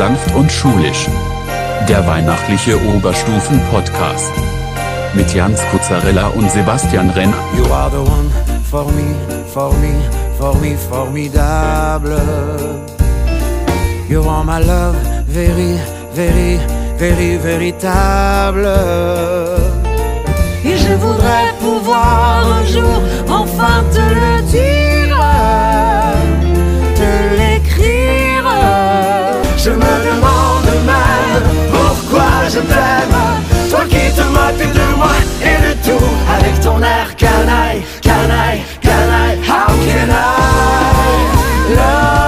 Sanft und Schulisch. Der weihnachtliche Oberstufen-Podcast. Mit Jans Kuzzarella und Sebastian Renner. You are the one for me, for me, for me, formidable. You are my love, very, very, very, véritable. Et je voudrais pouvoir un jour enfin te le dire, t'aime. Toi qui te moques de moi et de tout avec ton air canaille, canaille, canaille. How can I love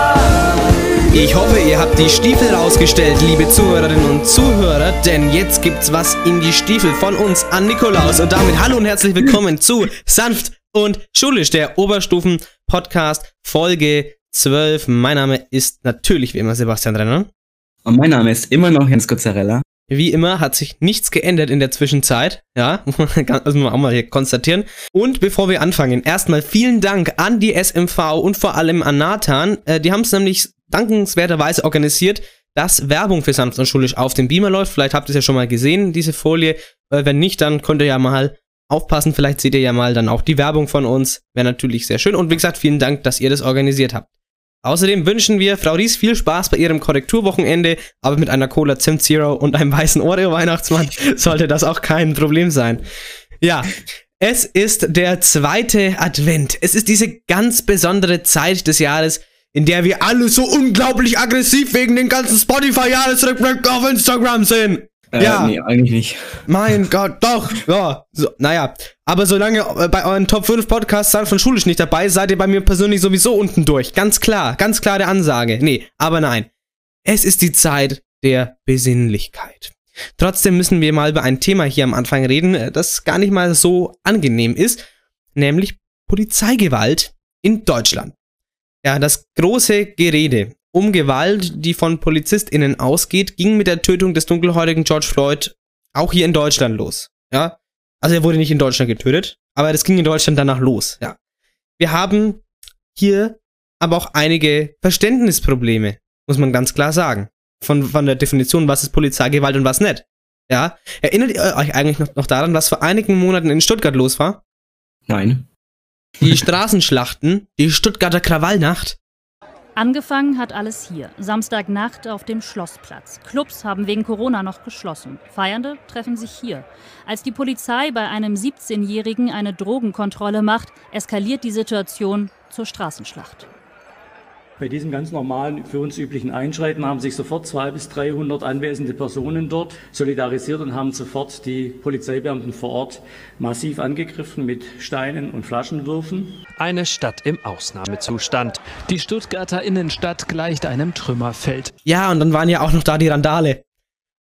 Ich hoffe, ihr habt die Stiefel rausgestellt, liebe Zuhörerinnen und Zuhörer, denn jetzt gibt's was in die Stiefel von uns an Nikolaus. Und damit hallo und herzlich willkommen zu Sanft und Schulisch, der Oberstufen-Podcast Folge 12. Mein Name ist natürlich wie immer Sebastian Renner. Und mein Name ist immer noch Jens Kuzzarella. Wie immer hat sich nichts geändert in der Zwischenzeit. Ja, muss man auch mal hier konstatieren. Und bevor wir anfangen, erstmal vielen Dank an die SMV und vor allem an Nathan. Äh, die haben es nämlich dankenswerterweise organisiert, dass Werbung für und Schulisch auf dem Beamer läuft. Vielleicht habt ihr es ja schon mal gesehen, diese Folie. Äh, wenn nicht, dann könnt ihr ja mal aufpassen. Vielleicht seht ihr ja mal dann auch die Werbung von uns. Wäre natürlich sehr schön. Und wie gesagt, vielen Dank, dass ihr das organisiert habt. Außerdem wünschen wir Frau Ries viel Spaß bei ihrem Korrekturwochenende, aber mit einer Cola Zimt Zero und einem weißen Oreo-Weihnachtsmann sollte das auch kein Problem sein. Ja, es ist der zweite Advent. Es ist diese ganz besondere Zeit des Jahres, in der wir alle so unglaublich aggressiv wegen den ganzen Spotify-Jahresrückblick auf Instagram sind. Äh, Ja. Nee, eigentlich nicht. Mein Gott, doch. Ja, so, naja. Aber solange äh, bei euren Top 5 Podcasts von Schulisch nicht dabei, seid ihr bei mir persönlich sowieso unten durch. Ganz klar, ganz klare Ansage. Nee, aber nein. Es ist die Zeit der Besinnlichkeit. Trotzdem müssen wir mal über ein Thema hier am Anfang reden, äh, das gar nicht mal so angenehm ist, nämlich Polizeigewalt in Deutschland. Ja, das große Gerede um Gewalt, die von PolizistInnen ausgeht, ging mit der Tötung des dunkelhäutigen George Floyd auch hier in Deutschland los. Ja. Also er wurde nicht in Deutschland getötet, aber das ging in Deutschland danach los. Ja. Wir haben hier aber auch einige Verständnisprobleme, muss man ganz klar sagen. Von, von der Definition, was ist Polizeigewalt und was nicht. Ja. Erinnert ihr euch eigentlich noch, noch daran, was vor einigen Monaten in Stuttgart los war? Nein. Die Straßenschlachten, die Stuttgarter Krawallnacht. Angefangen hat alles hier. Samstagnacht auf dem Schlossplatz. Clubs haben wegen Corona noch geschlossen. Feiernde treffen sich hier. Als die Polizei bei einem 17-Jährigen eine Drogenkontrolle macht, eskaliert die Situation zur Straßenschlacht. Bei diesem ganz normalen, für uns üblichen Einschreiten haben sich sofort 200 bis 300 anwesende Personen dort solidarisiert und haben sofort die Polizeibeamten vor Ort massiv angegriffen mit Steinen und Flaschenwürfen. Eine Stadt im Ausnahmezustand. Die Stuttgarter Innenstadt gleicht einem Trümmerfeld. Ja, und dann waren ja auch noch da die Randale.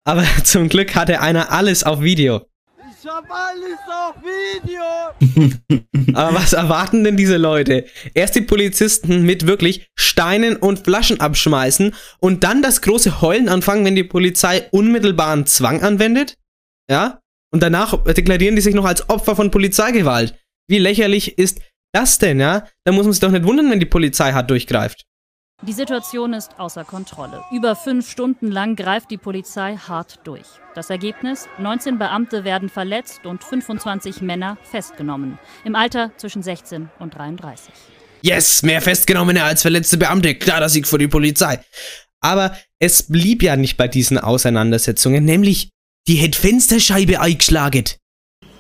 Aber zum Glück hatte einer alles auf Video. Ich hab alles auf Video! Aber was erwarten denn diese Leute? Erst die Polizisten mit wirklich Steinen und Flaschen abschmeißen und dann das große Heulen anfangen, wenn die Polizei unmittelbaren Zwang anwendet? Ja? Und danach deklarieren die sich noch als Opfer von Polizeigewalt. Wie lächerlich ist das denn, ja? Da muss man sich doch nicht wundern, wenn die Polizei hart durchgreift. Die Situation ist außer Kontrolle. Über fünf Stunden lang greift die Polizei hart durch. Das Ergebnis? 19 Beamte werden verletzt und 25 Männer festgenommen. Im Alter zwischen 16 und 33. Yes, mehr Festgenommene als verletzte Beamte. Klarer Sieg für die Polizei. Aber es blieb ja nicht bei diesen Auseinandersetzungen, nämlich die hätt Fensterscheibe eingeschlagen.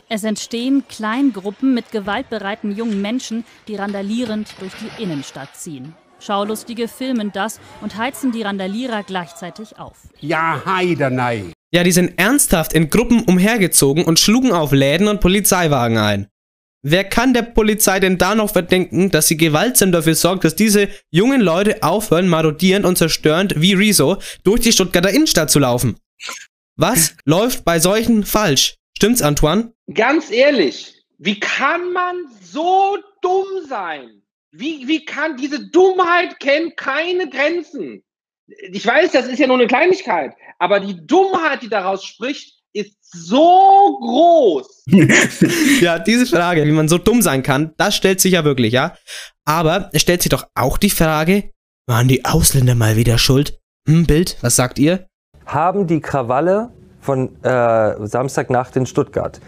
Es entstehen Kleingruppen mit gewaltbereiten jungen Menschen, die randalierend durch die Innenstadt ziehen. Schaulustige filmen das und heizen die Randalierer gleichzeitig auf. Ja, heidenei. Ja, die sind ernsthaft in Gruppen umhergezogen und schlugen auf Läden und Polizeiwagen ein. Wer kann der Polizei denn da noch verdenken, dass sie gewaltsam dafür sorgt, dass diese jungen Leute aufhören, marodierend und zerstörend wie Rezo durch die Stuttgarter Innenstadt zu laufen? Was läuft bei solchen falsch? Stimmt's, Antoine? Ganz ehrlich, wie kann man so dumm sein? Wie, wie kann diese Dummheit kennt keine Grenzen? Ich weiß, das ist ja nur eine Kleinigkeit, aber die Dummheit, die daraus spricht, ist so groß. Ja, diese Frage, wie man so dumm sein kann, das stellt sich ja wirklich, ja. Aber es stellt sich doch auch die Frage, waren die Ausländer mal wieder schuld? Hm, Bild, was sagt ihr? Haben die Krawalle von äh, Samstagnacht in Stuttgart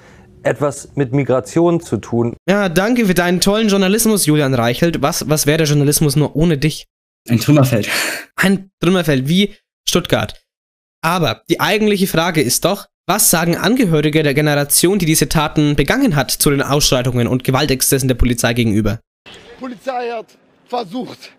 etwas mit Migration zu tun? Ja, danke für deinen tollen Journalismus, Julian Reichelt. Was, was wäre der Journalismus nur ohne dich? Ein Trümmerfeld. Ein Trümmerfeld wie Stuttgart. Aber die eigentliche Frage ist doch, was sagen Angehörige der Generation, die diese Taten begangen hat, zu den Ausschreitungen und Gewaltexzessen der Polizei gegenüber? Die Polizei hat versucht,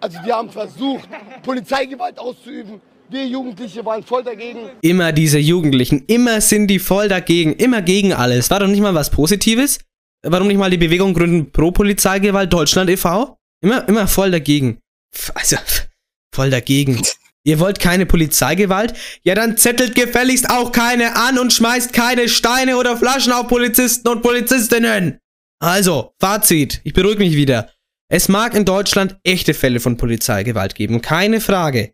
also wir haben versucht, Polizeigewalt auszuüben. Wir Jugendliche waren voll dagegen. Immer diese Jugendlichen, immer sind die voll dagegen, immer gegen alles. War doch nicht mal was Positives? Warum nicht mal die Bewegung gründen pro Polizeigewalt Deutschland e.V.? Immer, immer voll dagegen. Also, voll dagegen. Ihr wollt keine Polizeigewalt? Ja, dann zettelt gefälligst auch keine an und schmeißt keine Steine oder Flaschen auf Polizisten und Polizistinnen. Also, Fazit. Ich beruhige mich wieder. Es mag in Deutschland echte Fälle von Polizeigewalt geben, keine Frage.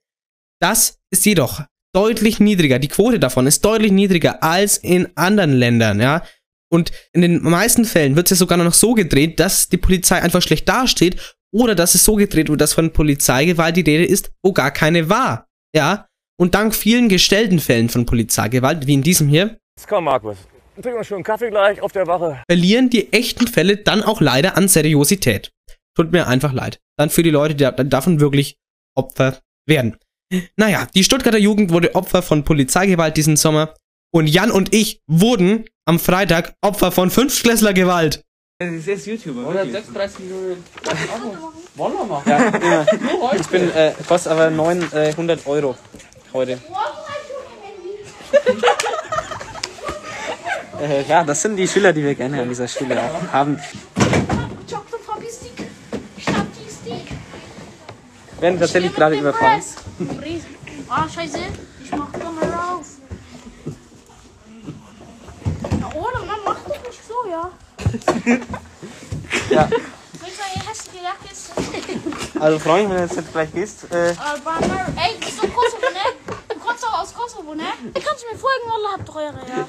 Das ist jedoch deutlich niedriger. Die Quote davon ist deutlich niedriger als in anderen Ländern, ja. Und in den meisten Fällen wird es ja sogar noch so gedreht, dass die Polizei einfach schlecht dasteht oder dass es so gedreht wird, dass von Polizeigewalt die Rede ist, wo gar keine war, ja. Und dank vielen gestellten Fällen von Polizeigewalt, wie in diesem hier, Komm, Markus. Trink mal schon einen Kaffee gleich auf der Wache. verlieren die echten Fälle dann auch leider an Seriosität. Tut mir einfach leid. Dann für die Leute, die da- davon wirklich Opfer werden. Naja, die Stuttgarter Jugend wurde Opfer von Polizeigewalt diesen Sommer und Jan und ich wurden am Freitag Opfer von Fünftklässlergewalt. Das ist jetzt YouTuber. 136 Millionen. Wollen wir machen? Ja, ja. Ich bin, äh, kostet aber 900 Euro heute. äh, ja, das sind die Schüler, die wir gerne an dieser Schule auch haben. Werden tatsächlich gerade überfallen. Ah, scheiße. Ich mach doch mal rauf. Na, ohne, Mann, mach doch nicht so, ja. Ja, Willst du eine hässliche Jacke ist? also Freund, wenn du jetzt gleich gehst, äh. Ey, du bist doch Kosovo, ne? Du kommst doch aus Kosovo, ne? Ihr könnt mir folgen, Allah habt eure, ja.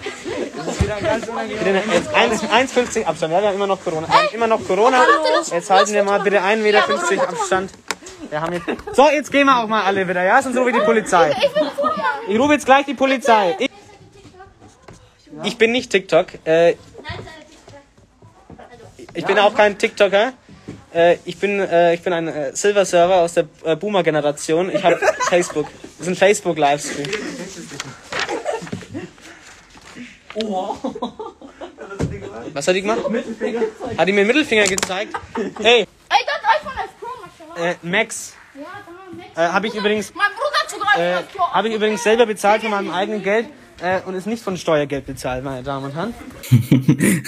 jetzt 1 1,50 Abstand. Ja, wir haben immer noch Corona. Haben immer noch Corona. Jetzt halten wir mal bitte 1,50 Meter Abstand. Wir haben jetzt so, jetzt gehen wir auch mal alle wieder, ja? Sonst rufe ich die Polizei. Ich rufe jetzt gleich die Polizei. Ich, ich bin nicht TikTok. Äh, ich bin auch kein TikToker. Äh, ich, bin, äh, ich bin ein äh, Silver-Server aus der äh, Boomer-Generation. Ich habe Facebook. Das ist ein Facebook-Livestream. Was hat die gemacht? Hat die mir den Mittelfinger gezeigt? Hey, Ey, das iPhone ist. Äh, Max. Ja, da, Max. Äh, habe ich übrigens Mein Bruder zugreifen. äh, habe ich übrigens selber bezahlt von meinem eigenen Geld äh, und ist nicht von Steuergeld bezahlt, meine Damen und Herren.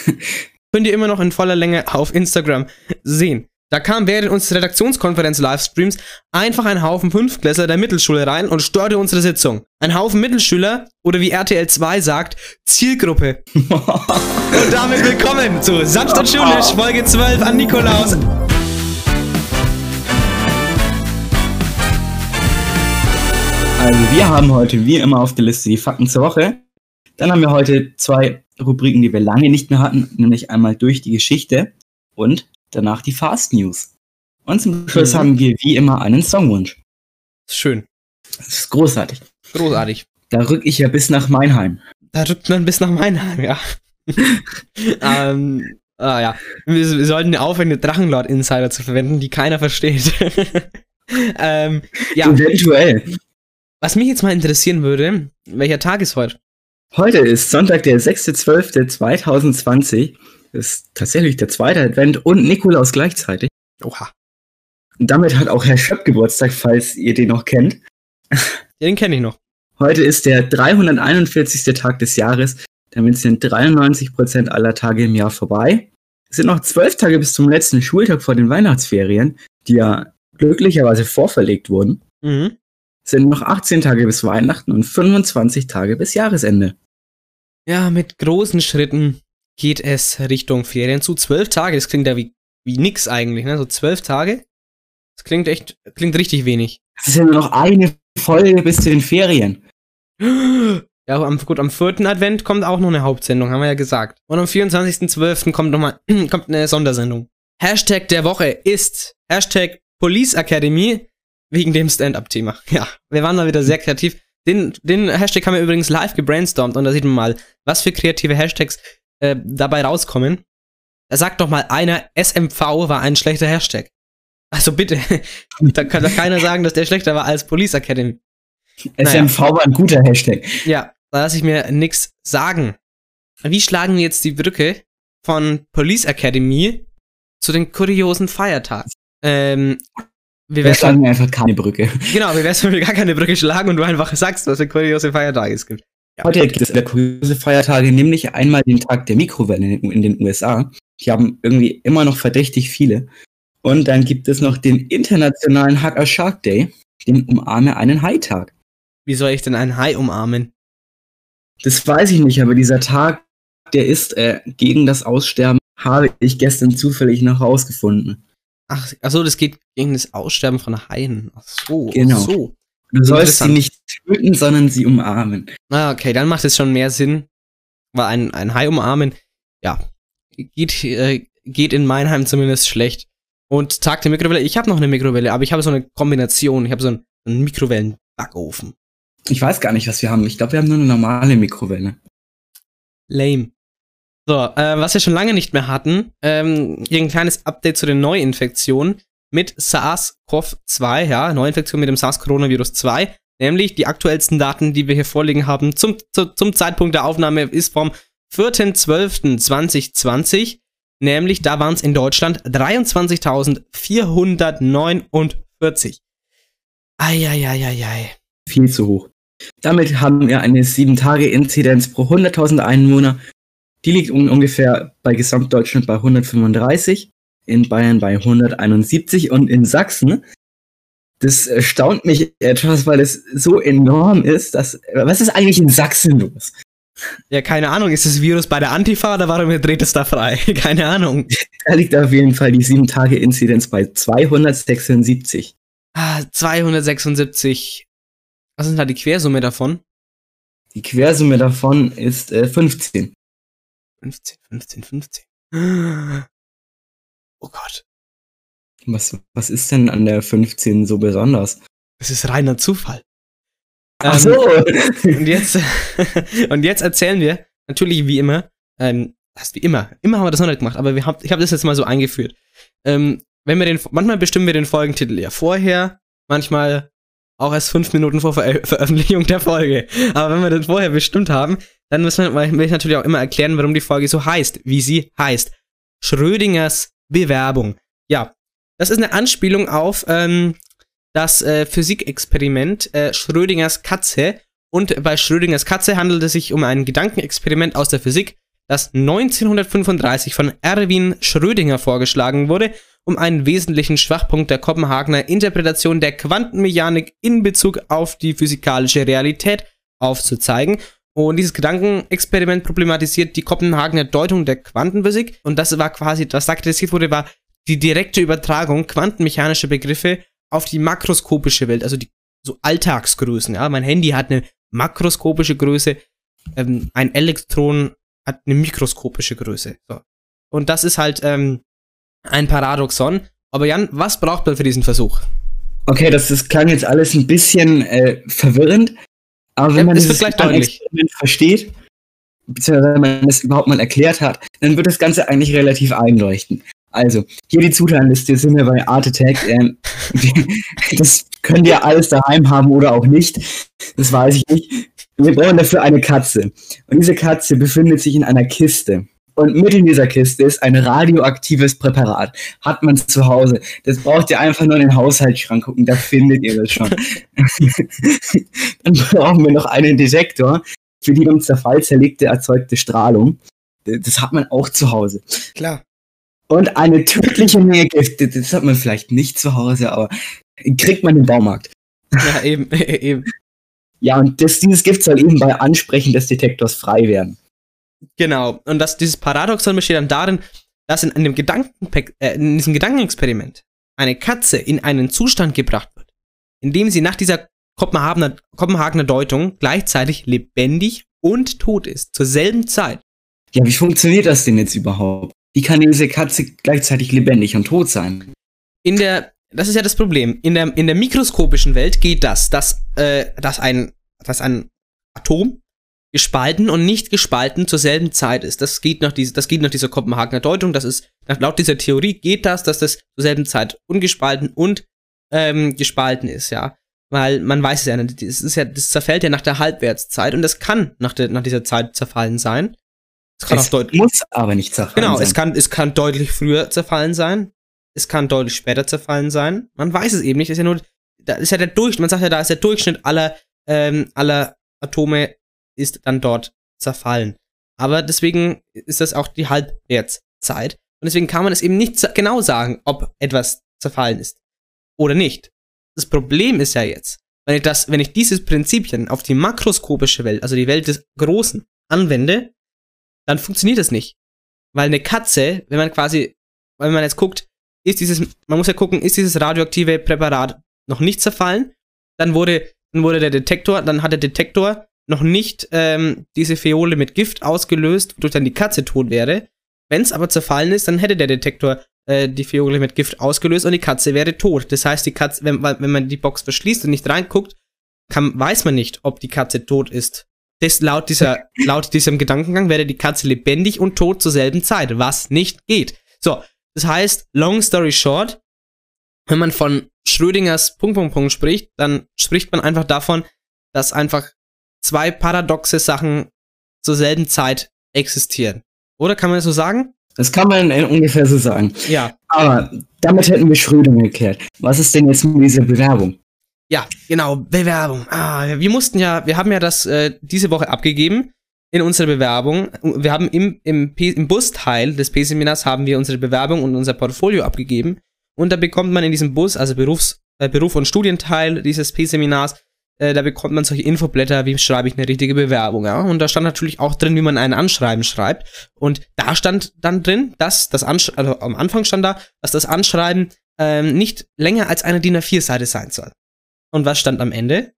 Könnt ihr immer noch in voller Länge auf Instagram sehen. Da kam während unseres Redaktionskonferenz-Livestreams einfach ein Haufen Fünftklässler der Mittelschule rein und störte unsere Sitzung. Ein Haufen Mittelschüler oder wie RTL 2 sagt, Zielgruppe. und damit willkommen zu und Schulisch, Folge 12 an Nikolaus. Also wir haben heute wie immer auf der Liste die Fakten zur Woche. Dann haben wir heute zwei Rubriken, die wir lange nicht mehr hatten, nämlich einmal durch die Geschichte und danach die Fast News. Und zum Schluss Mhm. haben wir wie immer einen Songwunsch. Schön. Das ist großartig. Großartig. Da rück ich ja bis nach Meinheim. Da rückt man bis nach Meinheim, ja. ähm, ah ja. Wir, wir sollten aufhören, den Drachenlord-Insider zu verwenden, die keiner versteht. ähm, ja. Eventuell. Was mich jetzt mal interessieren würde, welcher Tag ist heute? Heute ist Sonntag, der 6.12.2020. Das ist tatsächlich der zweite Advent und Nikolaus gleichzeitig. Oha. Und damit hat auch Herr Schöpp Geburtstag, falls ihr den noch kennt. Den kenne ich noch. Heute ist der 341. Tag des Jahres. Damit sind 93% aller Tage im Jahr vorbei. Es sind noch zwölf Tage bis zum letzten Schultag vor den Weihnachtsferien, die ja glücklicherweise vorverlegt wurden. Mhm. Sind noch 18 Tage bis Weihnachten und 25 Tage bis Jahresende. Ja, mit großen Schritten geht es Richtung Ferien zu. Zwölf Tage, das klingt ja wie, wie nix eigentlich, ne? So zwölf Tage. Das klingt echt, klingt richtig wenig. Es ist ja nur noch eine Folge bis zu den Ferien. Ja, am, gut, am vierten Advent kommt auch noch eine Hauptsendung, haben wir ja gesagt. Und am 24.12. kommt noch mal, kommt eine Sondersendung. Hashtag der Woche ist Hashtag Police Academy. Wegen dem Stand-up-Thema. Ja, wir waren mal wieder sehr kreativ. Den, den Hashtag haben wir übrigens live gebrainstormt und da sieht man mal, was für kreative Hashtags äh, dabei rauskommen. Da sagt doch mal einer, SMV war ein schlechter Hashtag. Also bitte, da kann doch keiner sagen, dass der schlechter war als Police Academy. SMV war ein guter Hashtag. Ja, da lasse ich mir nix sagen. Wie schlagen wir jetzt die Brücke von Police Academy zu den kuriosen Feiertagen? Ähm, Wir wär's, schlagen einfach keine Brücke. genau, wie wär's, wenn wir gar keine Brücke schlagen und du einfach sagst, was für kuriose Feiertage es gibt? Heute gibt es kuriose Feiertage, nämlich einmal den Tag der Mikrowellen in den, in den USA. Die haben irgendwie immer noch verdächtig viele. Und dann gibt es noch den internationalen Hacker Shark Day, den umarme einen Hai-Tag. Wie soll ich denn einen Hai umarmen? Das weiß ich nicht, aber dieser Tag, der ist äh, gegen das Aussterben, habe ich gestern zufällig noch rausgefunden. Ach, ach so, das geht gegen das Aussterben von Haien. Ach so, Genau. ach so. Du sollst sie nicht töten, sondern sie umarmen. Ah, okay, dann macht es schon mehr Sinn. Weil ein, ein Hai umarmen, ja, geht, äh, geht in Meinheim zumindest schlecht. Und Tag der Mikrowelle, ich habe noch eine Mikrowelle, aber ich habe so eine Kombination. Ich habe so einen, einen Mikrowellen-Backofen. Ich weiß gar nicht, was wir haben. Ich glaube, wir haben nur eine normale Mikrowelle. Lame. So, äh, was wir schon lange nicht mehr hatten, ähm, hier ein kleines Update zu den Neuinfektionen mit SARS-CoV-2, ja, Neuinfektion mit dem SARS-Coronavirus 2. Nämlich die aktuellsten Daten, die wir hier vorliegen haben, zum, zu, zum Zeitpunkt der Aufnahme ist vom 4.12.2020. Nämlich, da waren es in Deutschland 23.449. Eieieiei. Viel zu hoch. Damit haben wir eine 7-Tage-Inzidenz pro 100.000 Einwohner. Die liegt un ungefähr bei Gesamtdeutschland bei 135, in Bayern bei 171 und in Sachsen. Das erstaunt mich etwas, weil es so enorm ist, dass. Was ist eigentlich in Sachsen los? Ja, keine Ahnung, ist das Virus bei der Antifa oder warum dreht es da frei? keine Ahnung. Da liegt auf jeden Fall die 7-Tage-Inzidenz bei 276. Ah, 276. Was ist denn da die Quersumme davon? Die Quersumme davon ist äh, 15. 15, 15, 15. Oh Gott. Was, was ist denn an der 15 so besonders? Das ist reiner Zufall. Ach so. und jetzt, und jetzt erzählen wir, natürlich wie immer, ähm, das wie immer, immer haben wir das noch nicht gemacht, aber wir hab, ich habe das jetzt mal so eingeführt. Ähm, wenn wir den, manchmal bestimmen wir den Folgentitel ja vorher, manchmal auch erst fünf Minuten vor Ver Veröffentlichung der Folge. Aber wenn wir den vorher bestimmt haben, dann müssen wir, will ich natürlich auch immer erklären, warum die Folge so heißt, wie sie heißt. Schrödingers Bewerbung. Ja, das ist eine Anspielung auf ähm, das äh, Physikexperiment äh, Schrödingers Katze. Und bei Schrödingers Katze handelt es sich um ein Gedankenexperiment aus der Physik, das 1935 von Erwin Schrödinger vorgeschlagen wurde, um einen wesentlichen Schwachpunkt der Kopenhagener Interpretation der Quantenmechanik in Bezug auf die physikalische Realität aufzuzeigen. Und dieses Gedankenexperiment problematisiert die Kopenhagener Deutung der Quantenphysik. Und das war quasi, was da kritisiert wurde, war die direkte Übertragung quantenmechanischer Begriffe auf die makroskopische Welt, also die so Alltagsgrößen. Ja, mein Handy hat eine makroskopische Größe, ähm, ein Elektron hat eine mikroskopische Größe. So. Und das ist halt ähm, ein Paradoxon. Aber Jan, was braucht man für diesen Versuch? Okay, das, das klang jetzt alles ein bisschen äh, verwirrend, aber wenn Ja, man dieses deutlich. Experiment versteht, beziehungsweise wenn man es überhaupt mal erklärt hat, dann wird das Ganze eigentlich relativ einleuchten. Also, hier die Zutatenliste sind wir bei Art Attack. Ähm, das könnt ihr alles daheim haben oder auch nicht. Das weiß ich nicht. Wir brauchen dafür eine Katze. Und diese Katze befindet sich in einer Kiste. Und mit in dieser Kiste ist ein radioaktives Präparat. Hat man zu Hause. Das braucht ihr einfach nur in den Haushaltsschrank gucken, da findet ihr das schon. Dann brauchen wir noch einen Detektor für die beim Zerfall zerlegte erzeugte Strahlung. Das hat man auch zu Hause. Klar. Und eine tödliche Menge Gift. Das hat man vielleicht nicht zu Hause, aber kriegt man im Baumarkt. Ja, eben, eben. Ja, und das, dieses Gift soll eben bei Ansprechen des Detektors frei werden. Genau. Und das, dieses Paradoxon besteht dann darin, dass in, einem Gedanken, äh, in diesem Gedankenexperiment eine Katze in einen Zustand gebracht wird, in dem sie nach dieser Kopenhagener, Kopenhagener Deutung gleichzeitig lebendig und tot ist, zur selben Zeit. Ja, wie funktioniert das denn jetzt überhaupt? Wie kann diese Katze gleichzeitig lebendig und tot sein? In der, das ist ja das Problem. In der, in der mikroskopischen Welt geht das, dass, äh, dass, ein, dass ein Atom gespalten und nicht gespalten zur selben Zeit ist. Das geht nach, diese, das geht nach dieser Kopenhagener Deutung. Das ist, nach, laut dieser Theorie geht das, dass das zur selben Zeit ungespalten und ähm, gespalten ist, ja. Weil man weiß es ja nicht, das, ist ja, das zerfällt ja nach der Halbwertszeit und das kann nach, der, nach dieser Zeit zerfallen sein. Es kann es auch deutlich. muss aber nicht zerfallen genau, sein. es kann, es kann deutlich früher zerfallen sein. Es kann deutlich später zerfallen sein. Man weiß es eben nicht. Das ist ja nur, da ist ja der Durchschnitt, man sagt ja, da ist der Durchschnitt aller, ähm, aller Atome ist dann dort zerfallen. Aber deswegen ist das auch die Halbwertszeit. Und deswegen kann man es eben nicht genau sagen, ob etwas zerfallen ist oder nicht. Das Problem ist ja jetzt, wenn ich das, wenn ich dieses Prinzipien auf die makroskopische Welt, also die Welt des Großen, anwende, dann funktioniert das nicht. Weil eine Katze, wenn man quasi, wenn man jetzt guckt, ist dieses, man muss ja gucken, ist dieses radioaktive Präparat noch nicht zerfallen, dann wurde, dann wurde der Detektor, dann hat der Detektor noch nicht ähm, diese Feole mit Gift ausgelöst, wodurch dann die Katze tot wäre. Wenn es aber zerfallen ist, dann hätte der Detektor äh, die Feole mit Gift ausgelöst und die Katze wäre tot. Das heißt, die Katze, wenn, wenn man die Box verschließt und nicht reinguckt, kann, weiß man nicht, ob die Katze tot ist. Das laut dieser, laut diesem Gedankengang wäre die Katze lebendig und tot zur selben Zeit, was nicht geht. So, das heißt, long story short, wenn man von Schrödingers Punkt, Punkt, Punkt spricht, dann spricht man einfach davon, dass einfach zwei paradoxe Sachen zur selben Zeit existieren. Oder kann man das so sagen? Das kann man ungefähr so sagen. Ja. Aber damit hätten wir Schrödinger geklärt. Was ist denn jetzt mit dieser Bewerbung? Ja, genau, Bewerbung. Ah, wir mussten ja, wir haben ja das äh, diese Woche abgegeben in unserer Bewerbung. Wir haben im, im, P im Busteil des P-Seminars haben wir unsere Bewerbung und unser Portfolio abgegeben. Und da bekommt man in diesem Bus, also Berufs, äh, Beruf- und Studienteil dieses P-Seminars, äh, da bekommt man solche Infoblätter, wie schreibe ich eine richtige Bewerbung, ja. Und da stand natürlich auch drin, wie man ein Anschreiben schreibt. Und da stand dann drin, dass das Ansch also am Anfang stand da, dass das Anschreiben ähm, nicht länger als eine DIN A4-Seite sein soll. Und was stand am Ende?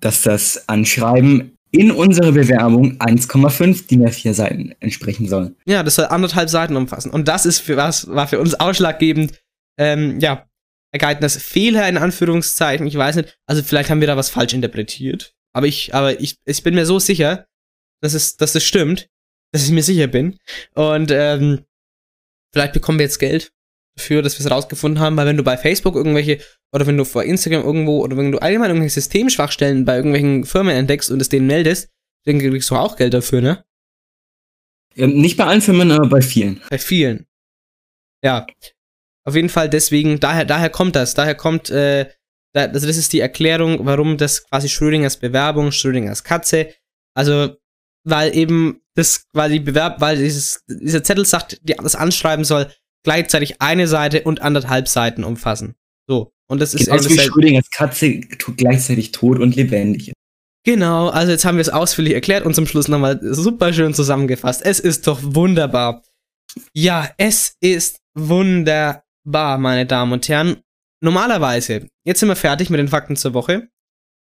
Dass das Anschreiben in unserer Bewerbung 1,5 DIN A4 Seiten entsprechen soll. Ja, das soll anderthalb Seiten umfassen. Und das ist für was, war für uns ausschlaggebend, ähm, ja, Ergehaltenes Fehler in Anführungszeichen. Ich weiß nicht. Also vielleicht haben wir da was falsch interpretiert. Aber ich, aber ich, ich bin mir so sicher, dass es, dass es stimmt, dass ich mir sicher bin. Und ähm, vielleicht bekommen wir jetzt Geld dafür, dass wir es rausgefunden haben, weil wenn du bei Facebook irgendwelche oder wenn du vor Instagram irgendwo oder wenn du allgemein irgendwelche Systemschwachstellen bei irgendwelchen Firmen entdeckst und es denen meldest, dann kriegst du auch Geld dafür, ne? Ja, nicht bei allen Firmen, aber bei vielen. Bei vielen. Ja. Auf jeden Fall deswegen, daher, daher kommt das. Daher kommt, äh, da, also das ist die Erklärung, warum das quasi Schrödingers Bewerbung, Schrödingers Katze. Also, weil eben das quasi Bewerb, weil dieses, dieser Zettel sagt, die, das Anschreiben soll gleichzeitig eine Seite und anderthalb Seiten umfassen. So. Und das ist genau wie Schrödingers Katze gleichzeitig tot und lebendig. Genau, also jetzt haben wir es ausführlich erklärt und zum Schluss nochmal super schön zusammengefasst. Es ist doch wunderbar. Ja, es ist wunderbar, meine Damen und Herren. Normalerweise, jetzt sind wir fertig mit den Fakten zur Woche.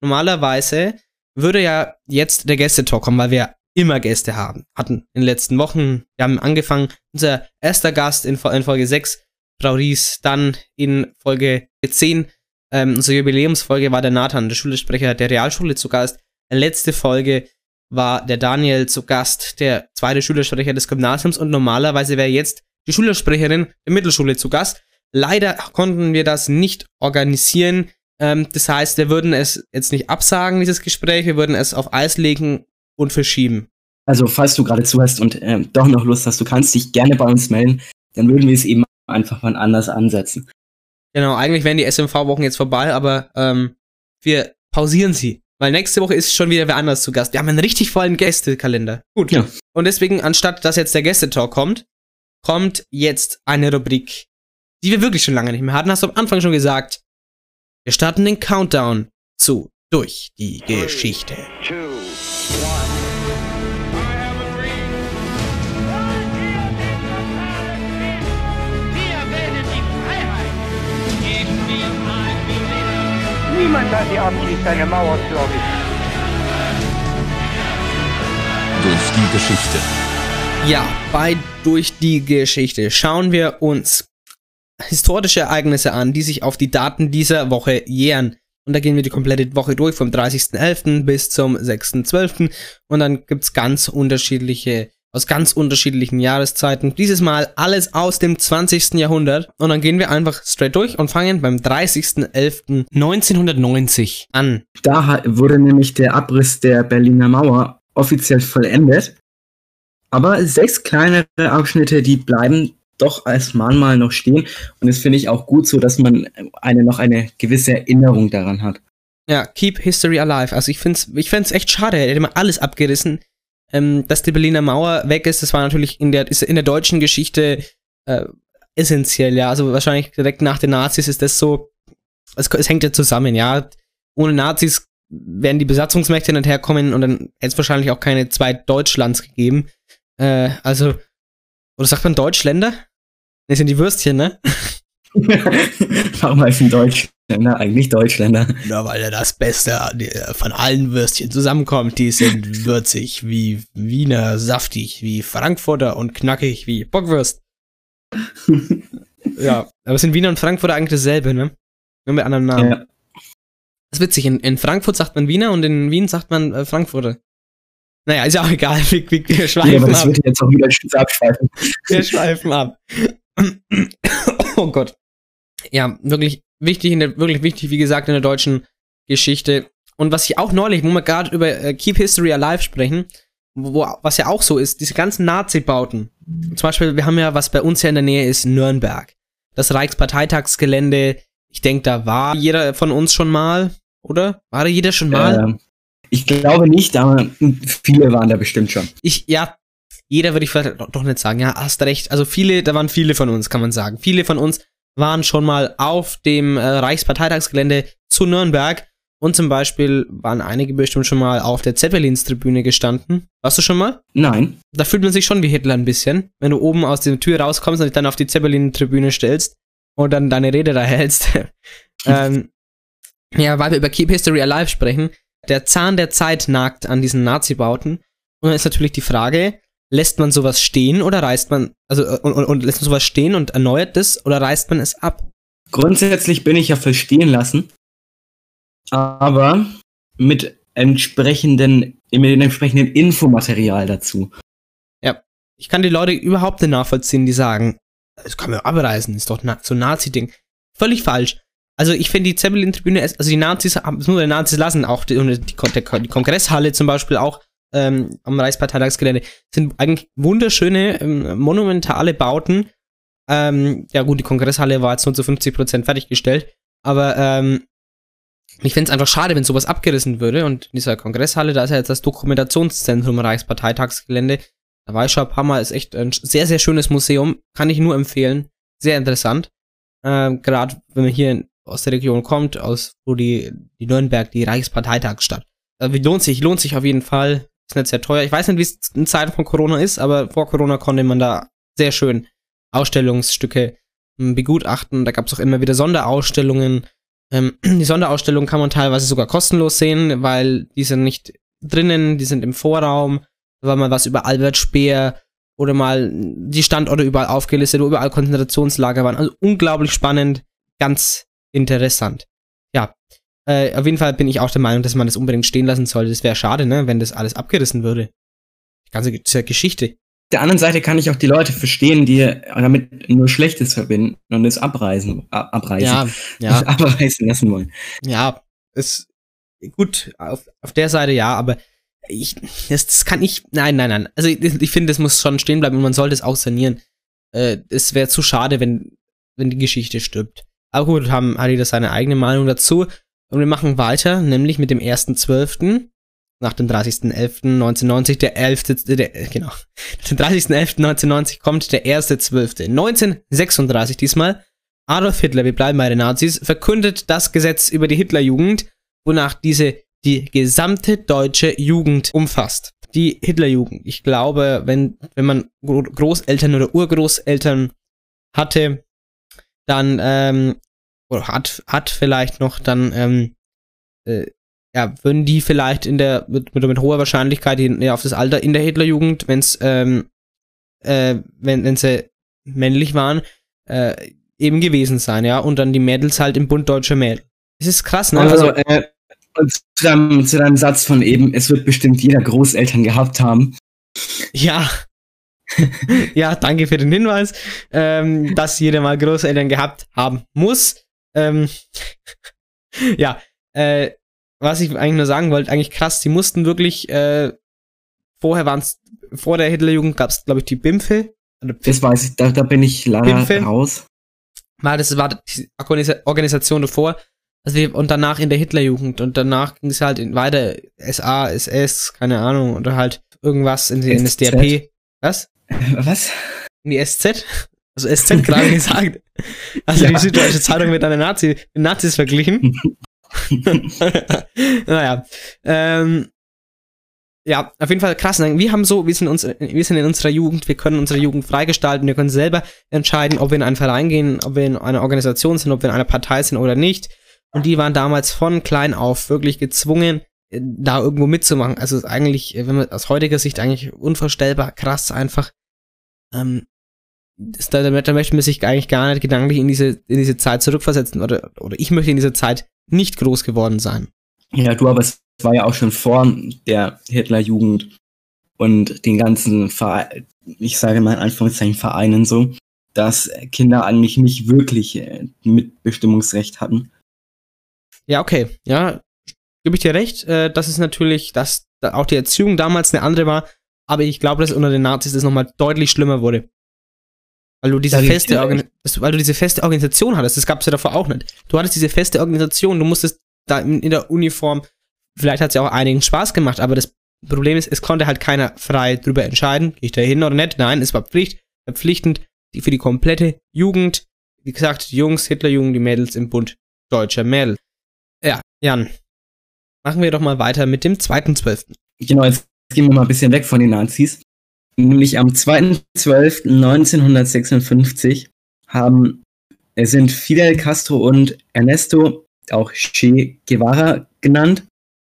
Normalerweise würde ja jetzt der Gästetalk kommen, weil wir immer Gäste haben. Hatten in den letzten Wochen, wir haben angefangen, unser erster Gast in, in Folge 6, Frau Ries, dann in Folge 10, ähm, unsere Jubiläumsfolge war der Nathan, der Schulsprecher der Realschule zu Gast. Letzte Folge war der Daniel zu Gast, der zweite Schülersprecher des Gymnasiums und normalerweise wäre jetzt die Schülersprecherin der Mittelschule zu Gast. Leider konnten wir das nicht organisieren. Ähm, das heißt, wir würden es jetzt nicht absagen, dieses Gespräch, wir würden es auf Eis legen und verschieben. Also, falls du gerade zuhörst und äh, doch noch Lust hast, du kannst dich gerne bei uns melden, dann würden wir es eben einfach mal anders ansetzen. Genau, eigentlich wären die SMV-Wochen jetzt vorbei, aber ähm, wir pausieren sie. Weil nächste Woche ist schon wieder wer anders zu Gast. Wir haben einen richtig vollen Gästekalender. Gut. Ja. Und deswegen, anstatt dass jetzt der Gästetalk kommt, kommt jetzt eine Rubrik, die wir wirklich schon lange nicht mehr hatten. Hast du am Anfang schon gesagt. Wir starten den Countdown zu Durch die Geschichte. Two, Niemand hat die Absicht, eine Mauer zu errichten. Durch die Geschichte. Ja, bei Durch die Geschichte schauen wir uns historische Ereignisse an, die sich auf die Daten dieser Woche jähren. Und da gehen wir die komplette Woche durch, vom 30.11. bis zum 6.12. Und dann gibt's ganz unterschiedliche, aus ganz unterschiedlichen Jahreszeiten. Dieses Mal alles aus dem 20. Jahrhundert. Und dann gehen wir einfach straight durch und fangen beim 30.11.1990 an. Da wurde nämlich der Abriss der Berliner Mauer offiziell vollendet. Aber sechs kleinere Abschnitte, die bleiben doch als Mahnmal noch stehen. Und das finde ich auch gut so, dass man eine noch eine gewisse Erinnerung daran hat. Ja, keep history alive. Also ich find's, ich find's echt schade. Hätte mal alles abgerissen. Ähm, dass die Berliner Mauer weg ist, das war natürlich in der, ist in der deutschen Geschichte äh, essentiell, ja. Also wahrscheinlich direkt nach den Nazis ist das so, es, es hängt ja zusammen, ja. Ohne Nazis wären die Besatzungsmächte nicht herkommen und dann hätte es wahrscheinlich auch keine zwei Deutschlands gegeben. Äh, also, oder sagt man Deutschländer? Das sind die Würstchen, ne? Warum heißen Deutschländer eigentlich Deutschländer? Na, weil ja das Beste von allen Würstchen zusammenkommt. Die sind würzig wie Wiener, saftig wie Frankfurter und knackig wie Bockwürst. ja, aber sind Wiener und Frankfurter eigentlich dasselbe, ne? Nur mit anderen Namen. Ja. Das ist witzig. In, in Frankfurt sagt man Wiener und in Wien sagt man äh, Frankfurter. Naja, ist ja auch egal. Wir, wir, wir schweifen Ja, aber das ab. wird jetzt auch wieder abschweifen. Wir schweifen ab. oh Gott. Ja, wirklich wichtig, in der, wirklich wichtig, wie gesagt, in der deutschen Geschichte. Und was ich auch neulich, wo wir gerade über äh, Keep History Alive sprechen, wo, was ja auch so ist, diese ganzen Nazi-Bauten. Zum Beispiel, wir haben ja, was bei uns ja in der Nähe ist, Nürnberg. Das Reichsparteitagsgelände. Ich denke, da war jeder von uns schon mal, oder? War da jeder schon mal? Ähm, ich glaube nicht, aber viele waren da bestimmt schon. Ich, ja, jeder würde ich vielleicht doch nicht sagen. Ja, hast recht. Also viele, da waren viele von uns, kann man sagen. Viele von uns waren schon mal auf dem äh, Reichsparteitagsgelände zu Nürnberg. Und zum Beispiel waren einige bestimmt schon mal auf der Zeppelins-Tribüne gestanden. Warst du schon mal? Nein. Da fühlt man sich schon wie Hitler ein bisschen, wenn du oben aus der Tür rauskommst und dich dann auf die Zeppelin-Tribüne stellst und dann deine Rede da hältst. ähm, ja, weil wir über Keep History Alive sprechen. Der Zahn der Zeit nagt an diesen Nazi-Bauten. Und dann ist natürlich die Frage, lässt man sowas stehen oder reißt man, also äh, und, und, und lässt man sowas stehen und erneuert das oder reißt man es ab? Grundsätzlich bin ich ja für stehen lassen, aber mit entsprechenden, mit dem entsprechenden Infomaterial dazu. Ja, ich kann die Leute überhaupt nicht nachvollziehen, die sagen, das kann man abreißen, ist doch na so ein Nazi-Ding. Völlig falsch. Also ich finde die Zeppelin-Tribüne, also die Nazis haben es nur die Nazis lassen, auch die, und die, die Kongresshalle zum Beispiel auch ähm, am Reichsparteitagsgelände, sind eigentlich wunderschöne, ähm, monumentale Bauten. Ähm, ja gut, die Kongresshalle war jetzt nur zu 50% fertiggestellt, aber ähm, ich fände es einfach schade, wenn sowas abgerissen würde. Und in dieser Kongresshalle, da ist ja jetzt das Dokumentationszentrum Reichsparteitagsgelände. Da war ich schon ein paar Mal, ist echt ein sehr, sehr schönes Museum. Kann ich nur empfehlen. Sehr interessant. Ähm, Gerade wenn man hier aus der Region kommt, aus wo die, die Nürnberg, die Reichsparteitagsstadt. Also, lohnt sich, lohnt sich auf jeden Fall. Ist nicht sehr teuer. Ich weiß nicht, wie es in Zeiten von Corona ist, aber vor Corona konnte man da sehr schön Ausstellungsstücke ähm, begutachten. Da gab es auch immer wieder Sonderausstellungen. Ähm, die Sonderausstellungen kann man teilweise sogar kostenlos sehen, weil die sind nicht drinnen, die sind im Vorraum. Da war mal was über Albert Speer oder mal die Standorte überall aufgelistet, wo überall Konzentrationslager waren. Also unglaublich spannend, ganz interessant. Ja, äh, auf jeden Fall bin ich auch der Meinung, dass man das unbedingt stehen lassen sollte. Das wäre schade, ne, wenn das alles abgerissen würde. Die ganze Geschichte. der anderen Seite kann ich auch die Leute verstehen, die damit nur Schlechtes verbinden und es abreißen, ab, abreißen, Ja, ja. abreißen lassen wollen. Ja, ist gut, auf, auf der Seite ja, aber ich, das, das kann ich, nein, nein, nein. Also ich, ich finde, das muss schon stehen bleiben und man sollte es auch sanieren. Äh, es wäre zu schade, wenn, wenn die Geschichte stirbt. Aber gut, haben hat jeder seine eigene Meinung dazu. Und wir machen weiter, nämlich mit dem 1.12. nach dem 30.11.1990, der 11. Der, genau. Nach dem 30.11.1990 kommt der 1.12. 1936 diesmal. Adolf Hitler, wir bleiben bei den Nazis, verkündet das Gesetz über die Hitlerjugend, wonach diese die gesamte deutsche Jugend umfasst. Die Hitlerjugend. Ich glaube, wenn, wenn man Gro- Großeltern oder Urgroßeltern hatte, dann, ähm, oder hat, hat vielleicht noch, dann, ähm, äh, ja, würden die vielleicht in der, mit, mit, mit hoher Wahrscheinlichkeit in, ja, auf das Alter in der Hitlerjugend, wenn es, ähm, äh, wenn, wenn sie männlich waren, äh, eben gewesen sein, ja. Und dann die Mädels halt im Bund Deutscher Mädel. Es ist krass, ne? Also, äh, und zu deinem, zu deinem Satz von eben, es wird bestimmt jeder Großeltern gehabt haben. Ja. ja, danke für den Hinweis, ähm, dass jeder mal Großeltern gehabt haben muss. Ähm, ja, äh, was ich eigentlich nur sagen wollte, eigentlich krass, die mussten wirklich, äh, vorher waren es, vor der Hitlerjugend gab es, glaube ich, die Bimpfe. Das weiß ich, da, da bin ich leider Bimpfe. raus. War, das war die Organisa- Organisation davor. Also wir, und danach in der Hitlerjugend. Und danach ging es halt in, weiter SA, SS, keine Ahnung, oder halt irgendwas in die. NSDAP. Was? Was? In die SZ? Also SZ gerade gesagt. Also Ja. die Süddeutsche Zeitung wird an den Nazi, mit Nazis verglichen. naja. Ähm, ja, auf jeden Fall krass. Wir haben so, wir sind, uns, wir sind in unserer Jugend, wir können unsere Jugend freigestalten, wir können selber entscheiden, ob wir in einen Verein gehen, ob wir in eine Organisation sind, ob wir in einer Partei sind oder nicht. Und die waren damals von klein auf wirklich gezwungen, da irgendwo mitzumachen. Also ist eigentlich, wenn man aus heutiger Sicht eigentlich unvorstellbar krass einfach. Ähm, das, da, da möchte man sich eigentlich gar nicht gedanklich in diese, in diese Zeit zurückversetzen. Oder, oder ich möchte in dieser Zeit nicht groß geworden sein. Ja, du, aber es war ja auch schon vor der Hitlerjugend und den ganzen Verein, ich sage mal in Anführungszeichen Vereinen so, dass Kinder eigentlich nicht wirklich äh, Mitbestimmungsrecht hatten. Ja, okay. Ja, gebe ich dir recht. Äh, das ist natürlich, dass da auch die Erziehung damals eine andere war. Aber ich glaube, dass unter den Nazis das nochmal deutlich schlimmer wurde. Weil du diese feste, weil du diese feste Organisation hattest. Das gab es ja davor auch nicht. Du hattest diese feste Organisation. Du musstest da in, in der Uniform. Vielleicht hat es ja auch einigen Spaß gemacht, aber das Problem ist, es konnte halt keiner frei drüber entscheiden, gehe ich da hin oder nicht. Nein, es war Pflicht, verpflichtend die, für die komplette Jugend. Wie gesagt, die Jungs, Hitlerjugend, die Mädels im Bund deutscher Mädel. Ja, Jan. Machen wir doch mal weiter mit dem 2.12. Genau, jetzt gehen wir mal ein bisschen weg von den Nazis. Nämlich am 2.12.1956 haben, es sind Fidel Castro und Ernesto, auch Che Guevara genannt,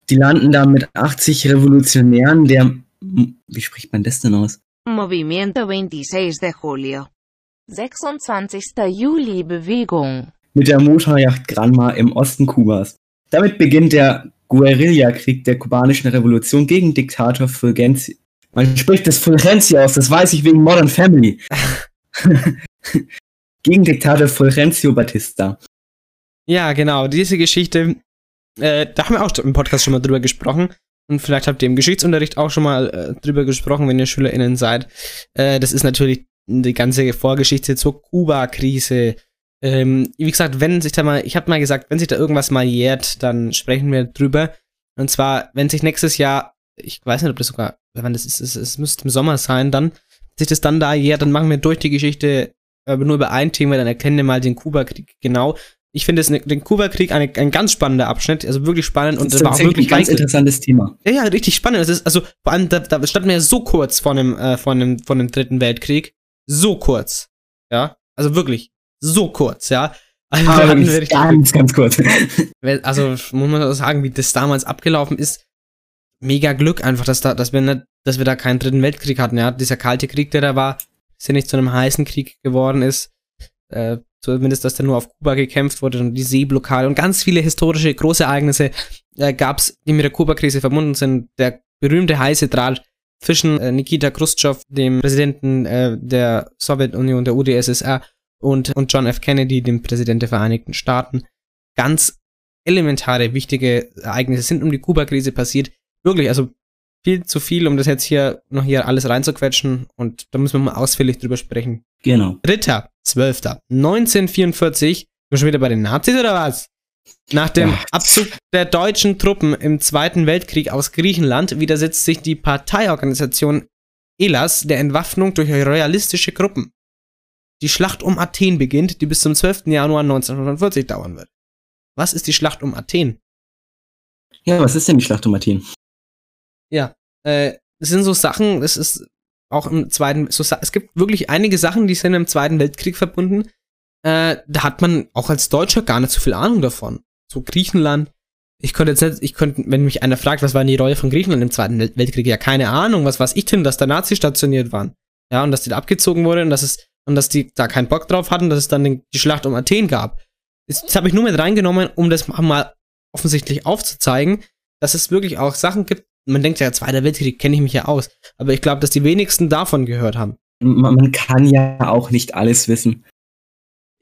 die landen da mit 80 Revolutionären der, wie spricht man das denn aus? Movimiento 26 de Julio. 26. Juli-Bewegung. mit der Motorjacht Granma im Osten Kubas. Damit beginnt der Guerillakrieg der kubanischen Revolution gegen Diktator Fulgencio. Man spricht das Fulgencio aus, das weiß ich wegen Modern Family. gegen Diktator Fulgencio Batista. Ja, genau, diese Geschichte, äh, da haben wir auch im Podcast schon mal drüber gesprochen. Und vielleicht habt ihr im Geschichtsunterricht auch schon mal äh, drüber gesprochen, wenn ihr SchülerInnen seid. Äh, das ist natürlich die ganze Vorgeschichte zur Kuba-Krise. Ähm, wie gesagt, wenn sich da mal, ich habe mal gesagt, wenn sich da irgendwas mal jährt, dann sprechen wir drüber. Und zwar, wenn sich nächstes Jahr, ich weiß nicht, ob das sogar, wann das ist, es, es müsste im Sommer sein, dann, sich das dann da jährt, dann machen wir durch die Geschichte äh, nur über ein Thema, dann erkennen wir mal den Kuba-Krieg genau. Ich finde ne, den Kuba-Krieg eine, ein ganz spannender Abschnitt, also wirklich spannend und Das war auch wirklich ein ganz weit- interessantes Thema. ja, ja, richtig spannend. Das ist, also, vor allem, da, da standen wir ja so kurz vor dem, äh, vor dem, vor dem Dritten Weltkrieg. So kurz. Ja. Also wirklich. So kurz, ja. Also, richtig- ganz, ganz kurz. also muss man sagen, wie das damals abgelaufen ist. Mega Glück einfach, dass da, dass wir nicht, dass wir da keinen dritten Weltkrieg hatten. Ja, dieser kalte Krieg, der da war, ist ja nicht zu einem heißen Krieg geworden ist. Äh, zumindest, dass da nur auf Kuba gekämpft wurde und die Seeblockade und ganz viele historische Großereignisse äh, gab es, die mit der Kuba-Krise verbunden sind. Der berühmte heiße Draht zwischen äh, Nikita Khrushchev, dem Präsidenten äh, der Sowjetunion, der UdSSR, und, und John F. Kennedy, dem Präsident der Vereinigten Staaten. Ganz elementare, wichtige Ereignisse sind um die Kuba-Krise passiert. Wirklich, also viel zu viel, um das jetzt hier noch hier alles reinzuquetschen. Und da müssen wir mal ausführlich drüber sprechen. Genau. Dritter, zwölfter, 1944. Sind wir schon wieder bei den Nazis oder was? Nach dem Ja. Abzug der deutschen Truppen im Zweiten Weltkrieg aus Griechenland widersetzt sich die Parteiorganisation ELAS der Entwaffnung durch royalistische Gruppen. Die Schlacht um Athen beginnt, die bis zum 12. Januar 1945 dauern wird. Was ist die Schlacht um Athen? Ja, was ist denn die Schlacht um Athen? Ja, äh, es sind so Sachen, es ist auch im Zweiten, so, es gibt wirklich einige Sachen, die sind im Zweiten Weltkrieg verbunden. Äh, da hat man auch als Deutscher gar nicht so viel Ahnung davon. So Griechenland. Ich könnte jetzt nicht, ich könnte, wenn mich einer fragt, was war denn die Rolle von Griechenland im Zweiten Wel- Weltkrieg? Ja, keine Ahnung. Was weiß ich denn, dass da Nazis stationiert waren? Ja, und dass die da abgezogen wurde und dass es und dass die da keinen Bock drauf hatten, dass es dann die Schlacht um Athen gab. Das, das habe ich nur mit reingenommen, um das mal offensichtlich aufzuzeigen, dass es wirklich auch Sachen gibt. Man denkt ja, Zweiter Weltkrieg kenne ich mich ja aus, aber ich glaube, dass die wenigsten davon gehört haben. Man, man kann ja auch nicht alles wissen.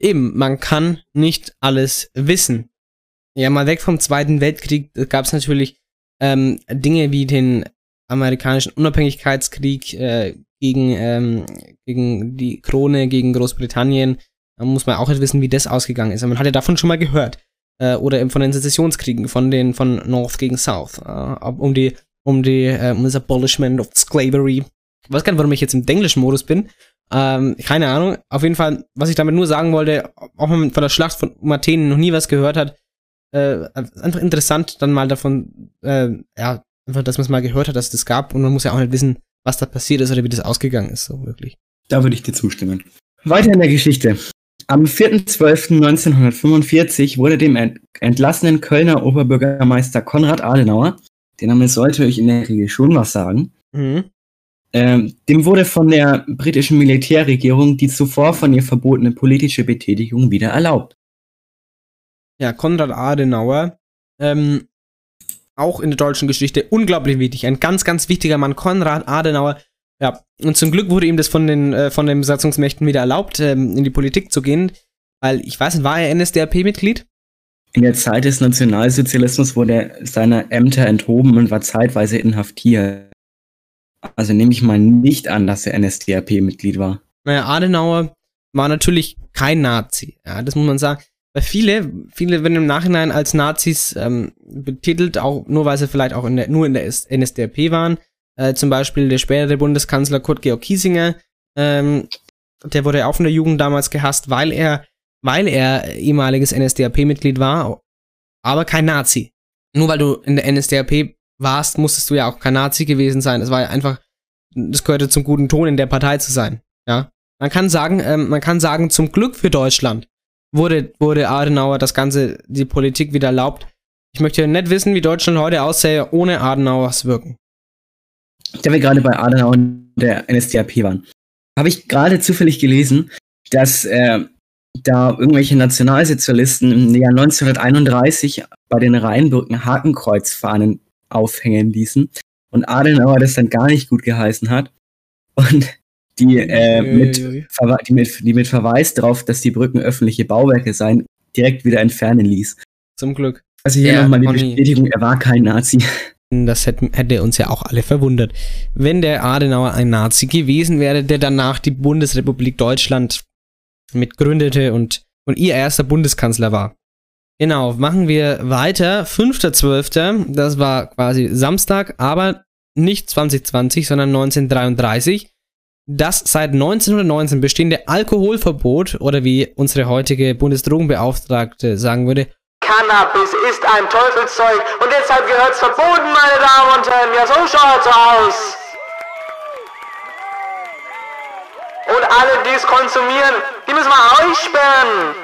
Eben, man kann nicht alles wissen. Ja, mal weg vom Zweiten Weltkrieg gab es natürlich ähm, Dinge wie den amerikanischen Unabhängigkeitskrieg äh, gegen, ähm, gegen die Krone, gegen Großbritannien. Da muss man auch nicht wissen, wie das ausgegangen ist. Aber man hat ja davon schon mal gehört. Äh, oder eben von den Sezessionskriegen, von den von North gegen South. Äh, um die, um die, äh, um das Abolishment of Slavery. Ich weiß gar nicht, warum ich jetzt im englischen Modus bin. Ähm, keine Ahnung. Auf jeden Fall, was ich damit nur sagen wollte, auch wenn man von der Schlacht von Athen noch nie was gehört hat, äh, einfach interessant, dann mal davon, äh, ja, einfach, dass man es mal gehört hat, dass es das gab und man muss ja auch nicht wissen, was da passiert ist oder wie das ausgegangen ist, so wirklich. Da würde ich dir zustimmen. Weiter in der Geschichte. Am 4.12.1945 wurde dem entlassenen Kölner Oberbürgermeister Konrad Adenauer, der Name sollte euch in der Regel schon was sagen, mhm. ähm, dem wurde von der britischen Militärregierung die zuvor von ihr verbotene politische Betätigung wieder erlaubt. Ja, Konrad Adenauer, ähm, auch in der deutschen Geschichte unglaublich wichtig. Ein ganz, ganz wichtiger Mann, Konrad Adenauer. Ja, und zum Glück wurde ihm das von den, äh, von den Besatzungsmächten wieder erlaubt, ähm, in die Politik zu gehen. Weil, ich weiß nicht, war er NSDAP-Mitglied? In der Zeit des Nationalsozialismus wurde er seiner Ämter enthoben und war zeitweise inhaftiert. Also nehme ich mal nicht an, dass er NSDAP-Mitglied war. Naja, Adenauer war natürlich kein Nazi. Ja, das muss man sagen. Weil viele, viele werden im Nachhinein als Nazis ähm, betitelt, auch nur weil sie vielleicht auch in der, nur in der NSDAP waren. Äh, zum Beispiel der spätere Bundeskanzler Kurt Georg Kiesinger, ähm, der wurde auch von der Jugend damals gehasst, weil er, weil er ehemaliges NSDAP-Mitglied war, aber kein Nazi. Nur weil du in der NSDAP warst, musstest du ja auch kein Nazi gewesen sein. Es war ja einfach, das gehörte zum guten Ton, in der Partei zu sein. Ja, man kann sagen, ähm, man kann sagen, zum Glück für Deutschland wurde, wurde Adenauer das Ganze, die Politik wieder erlaubt. Ich möchte nicht wissen, wie Deutschland heute aussähe ohne Adenauers Wirken. Da wir gerade bei Adenauer und der NSDAP waren, habe ich gerade zufällig gelesen, dass äh, da irgendwelche Nationalsozialisten im Jahr 1931 bei den Rheinbrücken Hakenkreuzfahnen aufhängen ließen und Adenauer das dann gar nicht gut geheißen hat und die, äh, mit, die, mit, die mit Verweis darauf, dass die Brücken öffentliche Bauwerke seien, direkt wieder entfernen ließ. Zum Glück. Also hier nochmal die Bestätigung, er war kein Nazi. Das hätte, hätte uns ja auch alle verwundert. Wenn der Adenauer ein Nazi gewesen wäre, der danach die Bundesrepublik Deutschland mitgründete und, und ihr erster Bundeskanzler war. Genau, machen wir weiter. 5.12., das war quasi Samstag, aber nicht 2020, sondern 1933 das seit 1919 bestehende Alkoholverbot oder wie unsere heutige Bundesdrogenbeauftragte sagen würde, Cannabis ist ein Teufelszeug und deshalb gehört's verboten, meine Damen und Herren. Ja, so schaut's aus. Und alle, die es konsumieren, die müssen wir aussperren.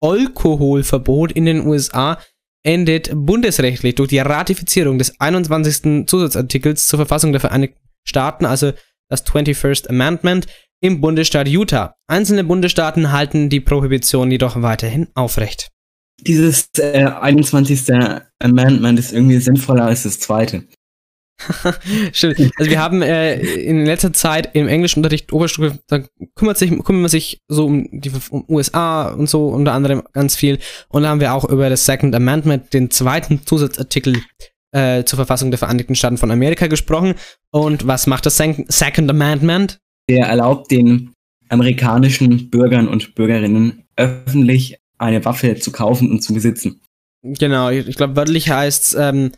Alkoholverbot in den USA endet bundesrechtlich durch die Ratifizierung des 21. Zusatzartikels zur Verfassung der Vereinigten Staaten, also das 21st Amendment, im Bundesstaat Utah. Einzelne Bundesstaaten halten die Prohibition jedoch weiterhin aufrecht. Dieses äh, 21. Amendment ist irgendwie sinnvoller als das zweite. Stimmt. Also wir haben äh, in letzter Zeit im Englischunterricht Oberstufe, da kümmert sich, kümmert man sich so um die um USA und so unter anderem ganz viel. Und da haben wir auch über das Second Amendment, den zweiten Zusatzartikel äh, zur Verfassung der Vereinigten Staaten von Amerika gesprochen. Und was macht das Second Amendment? Der erlaubt den amerikanischen Bürgern und Bürgerinnen öffentlich eine Waffe zu kaufen und zu besitzen. Genau, ich glaube wörtlich heißt es ähm,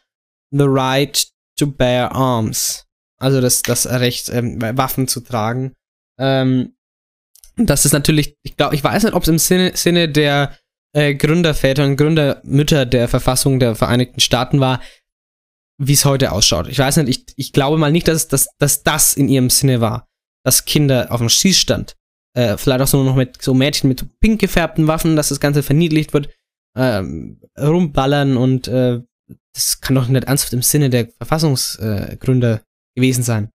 the right to bear arms. Also das, das Recht, ähm, Waffen zu tragen. Ähm, das ist natürlich, ich glaube, ich weiß nicht, ob es im Sinne, Sinne der äh, Gründerväter und Gründermütter der Verfassung der Vereinigten Staaten war, wie es heute ausschaut. Ich weiß nicht, ich, ich glaube mal nicht, dass, dass, dass das in ihrem Sinne war, dass Kinder auf dem Schießstand, äh, vielleicht auch so noch mit so Mädchen mit pink gefärbten Waffen, dass das Ganze verniedlicht wird, ähm, rumballern und äh, das kann doch nicht ernsthaft im Sinne der Verfassungsgründer äh, gewesen sein.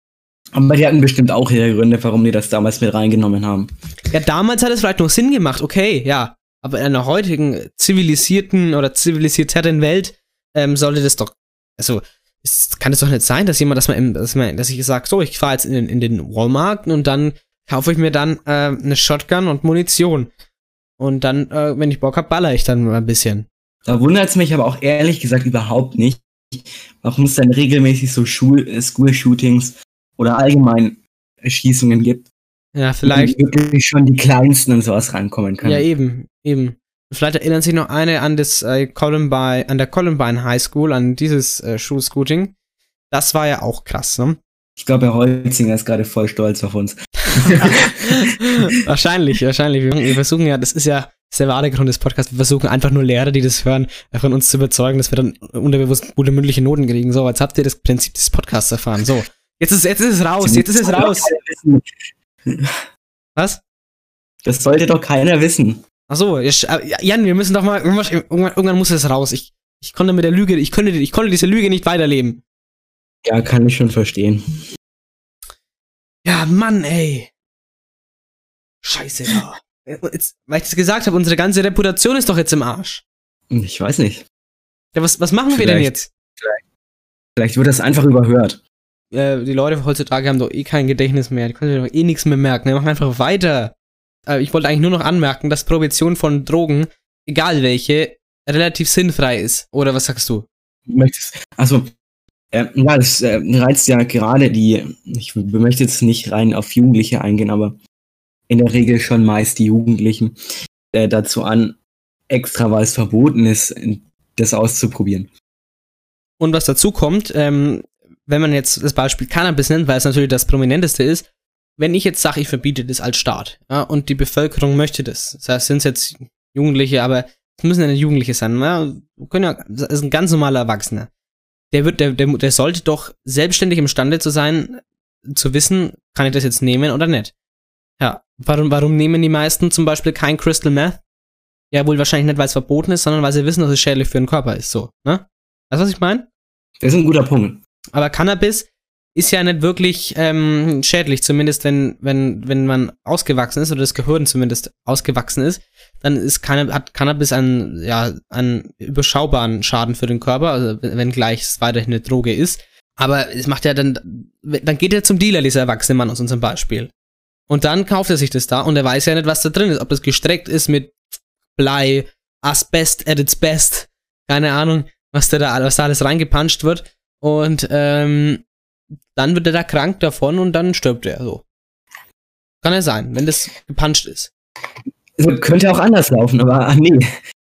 Aber die hatten bestimmt auch ihre Gründe, warum die das damals mit reingenommen haben. Ja, damals hat es vielleicht noch Sinn gemacht, okay, ja. Aber in einer heutigen zivilisierten oder zivilisierteren Welt ähm, sollte das doch, also es kann es doch nicht sein, dass jemand, dass man, im, dass, man dass ich sage, so, ich fahre jetzt in, den- in den Walmart und dann kaufe ich mir dann äh, eine Shotgun und Munition. Und dann, äh, wenn ich Bock hab, baller ich dann mal ein bisschen. Da wundert es mich aber auch ehrlich gesagt überhaupt nicht, warum es dann regelmäßig so äh, School-Shootings oder allgemein Erschießungen gibt. Ja, vielleicht. Wo wirklich schon die Kleinsten und sowas rankommen können. Ja, eben, eben. Vielleicht erinnern sich noch eine an das äh, Columbine, an der Columbine High School, an dieses äh, Schulscooting. Das war ja auch krass, ne? Ich glaube, Herr Holzinger ist gerade voll stolz auf uns. wahrscheinlich, wahrscheinlich. Wir versuchen ja, das ist ja das ist der wahre Grund des Podcasts. Wir versuchen einfach nur Lehrer, die das hören, von uns zu überzeugen, dass wir dann unterbewusst gute mündliche Noten kriegen. So, jetzt habt ihr das Prinzip des Podcasts erfahren. So, jetzt ist, jetzt ist es raus, jetzt ist es raus. Was? Das sollte doch keiner wissen. Ach so, äh, Jan, wir müssen doch mal, irgendwann, irgendwann muss es raus. Ich, ich konnte mit der Lüge, ich konnte, ich konnte diese Lüge nicht weiterleben. Ja, kann ich schon verstehen. Ja, Mann, ey. Scheiße, ja. Jetzt, weil ich das gesagt habe, unsere ganze Reputation ist doch jetzt im Arsch. Ich weiß nicht. Ja, was, was machen wir denn Vielleicht- jetzt? Vielleicht wird das einfach überhört. Äh, die Leute heutzutage haben doch eh kein Gedächtnis mehr. Die können sich doch eh nichts mehr merken. Wir machen einfach weiter. Äh, ich wollte eigentlich nur noch anmerken, dass Prohibition von Drogen, egal welche, relativ sinnfrei ist. Oder was sagst du? Möchtest, also, äh, ja, das äh, reizt ja gerade die, ich möchte jetzt nicht rein auf Jugendliche eingehen, aber in der Regel schon meist die Jugendlichen äh, dazu an, extra weil es verboten ist, das auszuprobieren. Und was dazu kommt, ähm, wenn man jetzt das Beispiel Cannabis nennt, weil es natürlich das prominenteste ist, wenn ich jetzt sage, ich verbiete das als Staat, ja, und die Bevölkerung möchte das, das heißt, sind es jetzt Jugendliche, aber es müssen ja nicht Jugendliche sein, ja, können ja, das ist ein ganz normaler Erwachsener. Der wird, der, der, der sollte doch selbstständig imstande zu sein, zu wissen, kann ich das jetzt nehmen oder nicht. Ja, warum, warum nehmen die meisten zum Beispiel kein Crystal Meth? Ja, wohl wahrscheinlich nicht, weil es verboten ist, sondern weil sie wissen, dass es schädlich für den Körper ist, so, ne? Weißt du, was ich meine? Das ist ein guter Punkt. Aber Cannabis ist ja nicht wirklich ähm, schädlich, zumindest wenn, wenn, wenn man ausgewachsen ist oder das Gehirn zumindest ausgewachsen ist, dann ist Canna hat Cannabis einen, ja, einen überschaubaren Schaden für den Körper, also wenngleich es weiterhin eine Droge ist. Aber es macht ja dann, dann geht er zum Dealer, dieser erwachsene Mann aus unserem Beispiel. Und dann kauft er sich das da und er weiß ja nicht, was da drin ist, ob das gestreckt ist mit Blei, Asbest at its best, keine Ahnung, was da, da, was da alles reingepanscht wird. Und ähm, dann wird er da krank davon und dann stirbt er so. Kann ja sein, wenn das gepanscht ist. Also, könnte auch anders laufen, aber nee.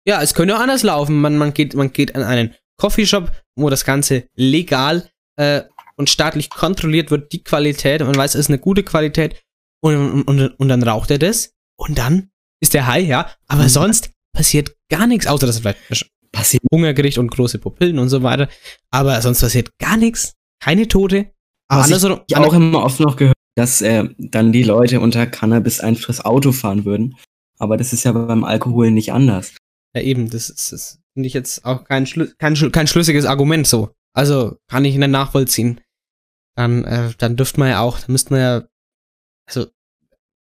Ja, es könnte auch anders laufen. Man, man, geht, man geht an einen Coffeeshop, wo das Ganze legal äh, und staatlich kontrolliert wird, die Qualität, man weiß, es ist eine gute Qualität, und, und, und dann raucht er das, und dann ist der high, ja, aber sonst passiert gar nichts, außer dass er vielleicht passiert Hungergericht und große Pupillen und so weiter, aber sonst passiert gar nichts, keine Tote. Aber Was andersrum- ich auch immer oft noch gehört, dass äh, dann die Leute unter Cannabis einfaches Auto fahren würden. Aber das ist ja beim Alkohol nicht anders. Ja, eben, das ist, das finde ich jetzt auch kein, schlü kein, kein schlüssiges Argument so. Also, kann ich nicht nachvollziehen. Dann, äh, dann dürfte man ja auch, dann müsste man ja, also,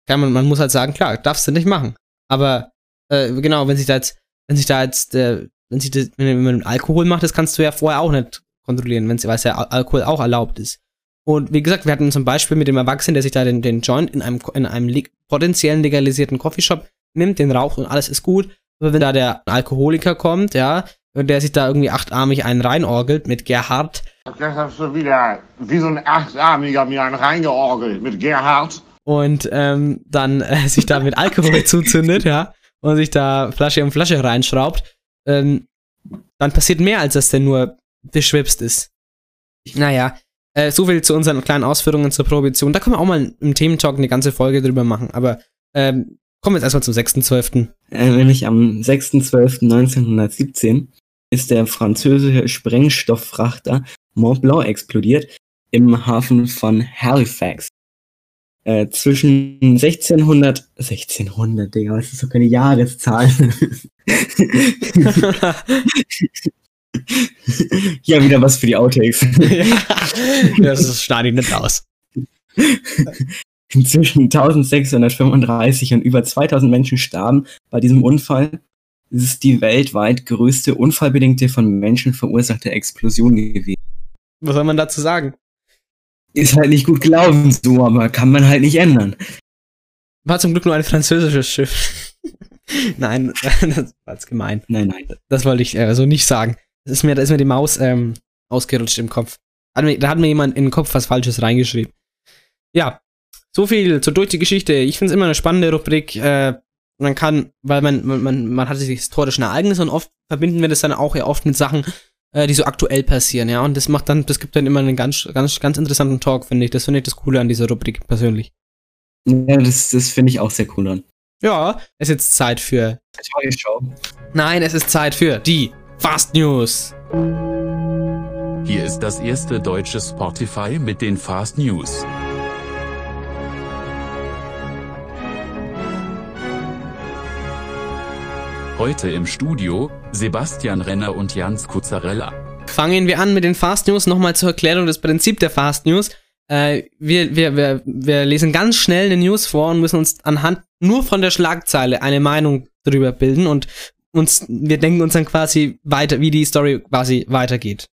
kann man, man muss halt sagen, klar, darfst du nicht machen. Aber, äh, genau, wenn sich da jetzt, wenn sich da jetzt, äh, wenn sich das, wenn man Alkohol macht, das kannst du ja vorher auch nicht kontrollieren, wenn weil es ja Al- Alkohol auch erlaubt ist. Und wie gesagt, wir hatten zum Beispiel mit dem Erwachsenen, der sich da den, den Joint in einem, in einem leg potenziellen legalisierten Coffeeshop nimmt, den raucht und alles ist gut. Aber wenn da der Alkoholiker kommt, ja, und der sich da irgendwie achtarmig einen reinorgelt mit Gerhard, Das hast du wieder wie so ein Achtarmiger mir einen reingeorgelt mit Gerhard. Und ähm, dann äh, sich da mit Alkohol zuzündet, ja, und sich da Flasche um Flasche reinschraubt, ähm, dann passiert mehr, als dass der nur beschwipst ist. Naja, äh, so viel zu unseren kleinen Ausführungen zur Prohibition. Da können wir auch mal im Thementalk eine ganze Folge drüber machen, aber ähm, kommen wir jetzt erstmal zum 6.12. Äh, nämlich am 6.12.1917 ist der französische Sprengstofffrachter Mont Blanc explodiert im Hafen von Halifax. Äh, zwischen 1600, 1600, Digga, was ist so keine Jahreszahl? ja, wieder was für die Outtakes. ja, das schneide ich nicht raus. Inzwischen 1635 und über 2000 Menschen starben bei diesem Unfall. Es ist die weltweit größte unfallbedingte von Menschen verursachte Explosion gewesen. Was soll man dazu sagen? Ist halt nicht gut gelaufen so, aber kann man halt nicht ändern. War zum Glück nur ein französisches Schiff. nein, das war jetzt gemein. Nein, nein. Das wollte ich äh, so nicht sagen. Das ist mir, da ist mir die Maus ähm, ausgerutscht im Kopf. Hat mir, da hat mir jemand in den Kopf was Falsches reingeschrieben. Ja, so viel zur durch die Geschichte. Ich finde es immer eine spannende Rubrik. Äh, man kann, weil man, man, man, man hat die historischen Ereignisse und oft verbinden wir das dann auch ja oft mit Sachen, äh, die so aktuell passieren, ja. Und das macht dann, das gibt dann immer einen ganz, ganz, ganz interessanten Talk, finde ich. Das finde ich das Coole an dieser Rubrik persönlich. Ja, das, das finde ich auch sehr cool an. Ja, es ist jetzt Zeit für. Tagesschau. Nein, es ist Zeit für die Fast News. Hier ist das erste deutsche Spotify mit den Fast News. Heute im Studio Sebastian Renner und Jans Kuzzarella. Fangen wir an mit den Fast News. Nochmal zur Erklärung des Prinzip der Fast News. Äh, wir, wir, wir, wir lesen ganz schnell eine News vor und müssen uns anhand nur von der Schlagzeile eine Meinung drüber bilden und uns, wir denken uns dann quasi weiter, wie die Story quasi weitergeht.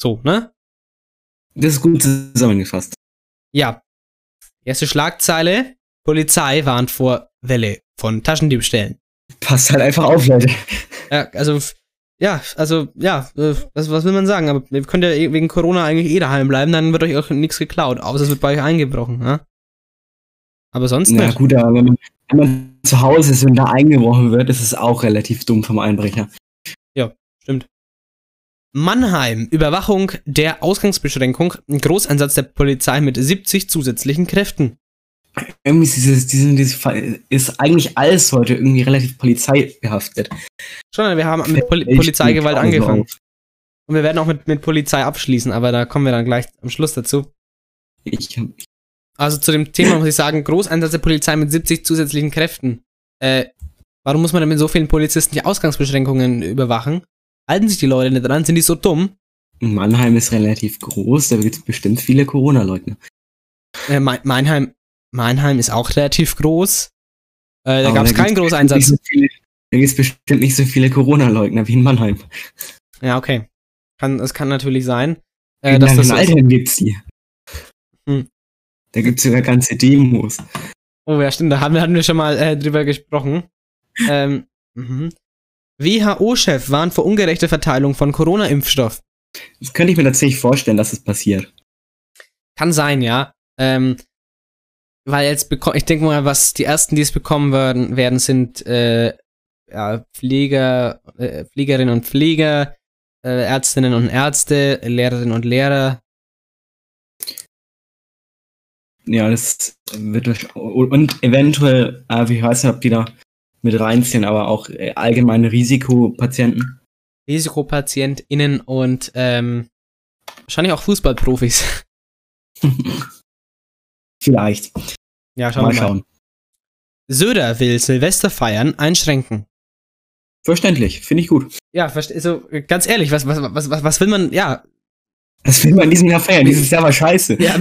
So, ne? Das ist gut zusammengefasst. Ja. Erste Schlagzeile. Polizei warnt vor Welle von Taschendiebstählen. Passt halt einfach auf, Leute. Ja, also, ja, also, ja, äh, was, was will man sagen? Aber ihr könnt ja eh wegen Corona eigentlich eh daheim bleiben, dann wird euch auch nichts geklaut, außer es wird bei euch eingebrochen, ne? Aber sonst Na nicht. gut, aber wenn man, wenn man zu Hause ist und da eingebrochen wird, ist es auch relativ dumm vom Einbrecher. Ja, stimmt. Mannheim, Überwachung der Ausgangsbeschränkung, ein Großeinsatz der Polizei mit 70 zusätzlichen Kräften. Irgendwie ist, dieses, dieses, ist eigentlich alles heute irgendwie relativ polizeibehaftet. Schon, wir haben mit Ich Polizeigewalt angefangen. auf. Und wir werden auch mit, mit Polizei abschließen, aber da kommen wir dann gleich am Schluss dazu. Ich, Also zu dem Thema muss ich sagen, Großeinsatz der Polizei mit 70 zusätzlichen Kräften. Äh, warum muss man denn mit so vielen Polizisten die Ausgangsbeschränkungen überwachen? Halten sich die Leute nicht dran? Sind die so dumm? Mannheim ist relativ groß, da gibt es bestimmt viele Corona-Leugner. Äh, Mein- Meinheim ist auch relativ groß. Äh, da gab es keinen Großeinsatz. So viele, da gibt es bestimmt nicht so viele Corona-Leugner wie in Mannheim. Ja, okay. Kann, das kann natürlich sein. Äh, in dass das Altheim gibt's die. Hm. Da gibt's sogar ganze Demos. Oh ja, stimmt, da haben wir, hatten wir schon mal äh, drüber gesprochen. Ähm, mhm. WHO-Chef warnt vor ungerechter Verteilung von Corona-Impfstoff. Das könnte ich mir tatsächlich vorstellen, dass es passiert. Kann sein, ja. Ähm, weil jetzt bekommen, ich denke mal, was die ersten, die es bekommen werden, werden sind äh, ja, Pfleger, äh, Pflegerinnen und Pfleger, äh, Ärztinnen und Ärzte, Lehrerinnen und Lehrer. Ja, das wird wahrsch- und eventuell, äh, ich weiß nicht, ob die da mit reinziehen, aber auch äh, allgemeine Risikopatienten. RisikopatientInnen und ähm, wahrscheinlich auch Fußballprofis. Vielleicht. Ja, schauen Mal wir mal. schauen. Söder will Silvester feiern einschränken. Verständlich, finde ich gut. Ja, also ganz ehrlich, was, was, was, was, was will man, ja, Das will man in diesem Jahr feiern. Dieses Jahr war scheiße. ja,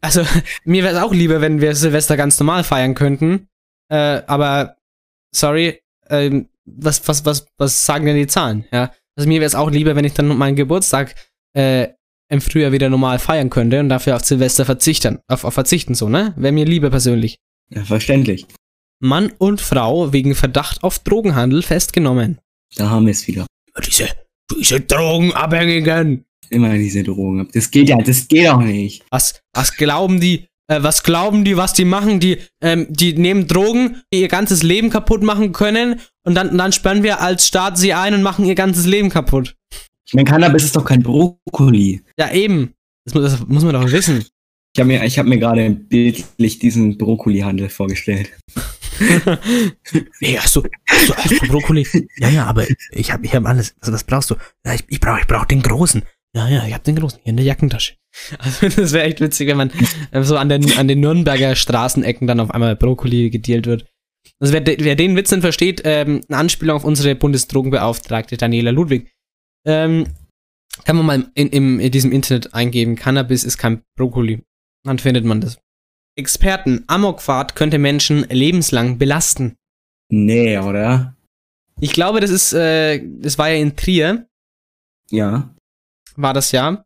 also mir wäre es auch lieber, wenn wir Silvester ganz normal feiern könnten. Äh, aber sorry, ähm, was, was, was, was sagen denn die Zahlen? Ja, also mir wäre es auch lieber, wenn ich dann meinen Geburtstag äh, im Frühjahr wieder normal feiern könnte und dafür auf Silvester verzichten, auf, auf verzichten so, ne? Wäre mir lieber persönlich. Ja, verständlich. Mann und Frau wegen Verdacht auf Drogenhandel festgenommen. Da haben wir es wieder. Diese, diese Drogenabhängigen. Immer diese Drogen. Das geht ja, das geht auch nicht. Was, was glauben die, äh, was glauben die, was die machen? Die, ähm, die nehmen Drogen, die ihr ganzes Leben kaputt machen können und dann, dann sperren wir als Staat sie ein und machen ihr ganzes Leben kaputt. Ich meine, Cannabis ist doch kein Brokkoli. Ja, eben. Das, muss- das muss man doch wissen. Ich habe mir, ich hab mir gerade bildlich diesen Brokkolihandel vorgestellt. Nee, hast du, hast du, hast du Brokkoli? Ja, ja, aber ich hab, ich hab alles. Also, was brauchst du? Ja, ich, ich brauch, ich brauch den großen. Ja, ja, ich hab den großen hier in der Jackentasche. Also, das wäre echt witzig, wenn man äh, so an den, an den Nürnberger Straßenecken dann auf einmal Brokkoli gedealt wird. Also, wer, wer den Witz denn versteht, ähm, eine Anspielung auf unsere Bundesdrogenbeauftragte Daniela Ludwig. Ähm, kann man mal in, im, in diesem Internet eingeben, Cannabis ist kein Brokkoli. Dann findet man das. Experten, Amokfahrt könnte Menschen lebenslang belasten. Nee, oder? Ich glaube, das ist, äh, das war ja in Trier, Ja. war das ja.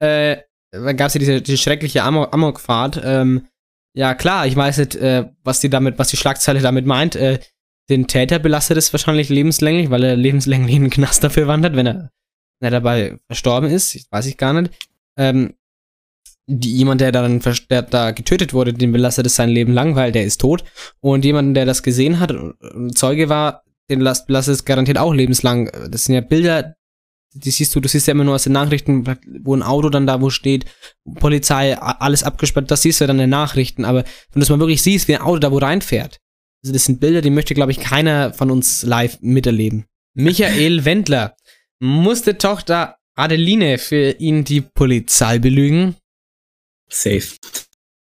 Äh, da gab es ja diese, diese schreckliche Amok Amokfahrt. Ähm, ja, klar, ich weiß nicht, äh, was die damit, was die Schlagzeile damit meint. Äh, den Täter belastet es wahrscheinlich lebenslänglich, weil er lebenslänglich in den Knast dafür wandert, wenn er, wenn er dabei verstorben ist. Weiß ich gar nicht. Ähm, die, jemand, der dann der da getötet wurde, den belastet es sein Leben lang, weil der ist tot. Und jemand, der das gesehen hat und Zeuge war, den last- belastet es garantiert auch lebenslang. Das sind ja Bilder, die siehst du, du siehst ja immer nur aus den Nachrichten, wo ein Auto dann da wo steht, Polizei, alles abgesperrt, das siehst du dann in den Nachrichten, aber wenn du es mal wirklich siehst, wie ein Auto da wo reinfährt, also das sind Bilder, die möchte, glaube ich, keiner von uns live miterleben. Michael Wendler musste Tochter Adeline für ihn die Polizei belügen. Safe.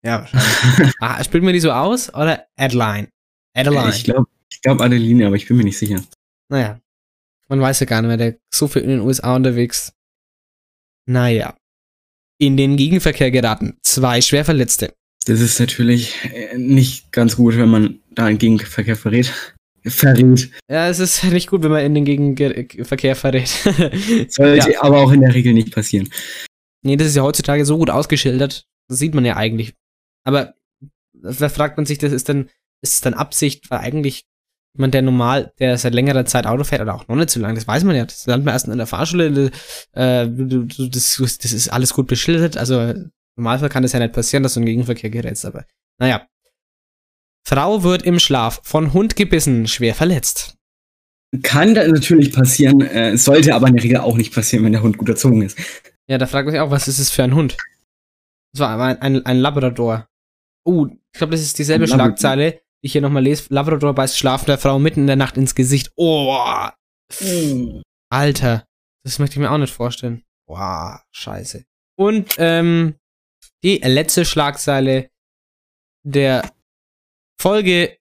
Ja, wahrscheinlich. ah, spielt man die so aus oder Adeline? Adeline. Ich glaube ich glaub Adeline, aber ich bin mir nicht sicher. Naja. Man weiß ja gar nicht mehr, der ist so viel in den USA unterwegs. Naja. In den Gegenverkehr geraten. Zwei Schwerverletzte. Das ist natürlich äh, nicht ganz gut, wenn man da einen Gegenverkehr verrät. Verrät. Ja, es ist nicht gut, wenn man in den Gegenverkehr verrät. Sollte ja. aber auch in der Regel nicht passieren. Nee, das ist ja heutzutage so gut ausgeschildert. Das sieht man ja eigentlich. Aber da fragt man sich, das ist dann, ist es dann Absicht, weil eigentlich jemand, der normal, der seit längerer Zeit Auto fährt oder auch noch nicht so lange, das weiß man ja. Das lernt man erst in der Fahrschule. Äh, das, das ist alles gut beschildert. Also Normalfall kann das ja nicht passieren, dass du in den Gegenverkehr gerätst, aber naja. Frau wird im Schlaf von Hund gebissen, schwer verletzt. Kann da natürlich passieren, äh, sollte aber in der Regel auch nicht passieren, wenn der Hund gut erzogen ist. Ja, da fragt man sich auch, was ist es für ein Hund? Das war ein, ein, ein Labrador. Oh, ich glaube, das ist dieselbe Ein Labrador. Schlagzeile, die ich hier nochmal lese. Labrador beißt schlafender Frau mitten in der Nacht ins Gesicht. Oh, Alter. Das möchte ich mir auch nicht vorstellen. Wow, scheiße. Und ähm, die letzte Schlagzeile der Folge,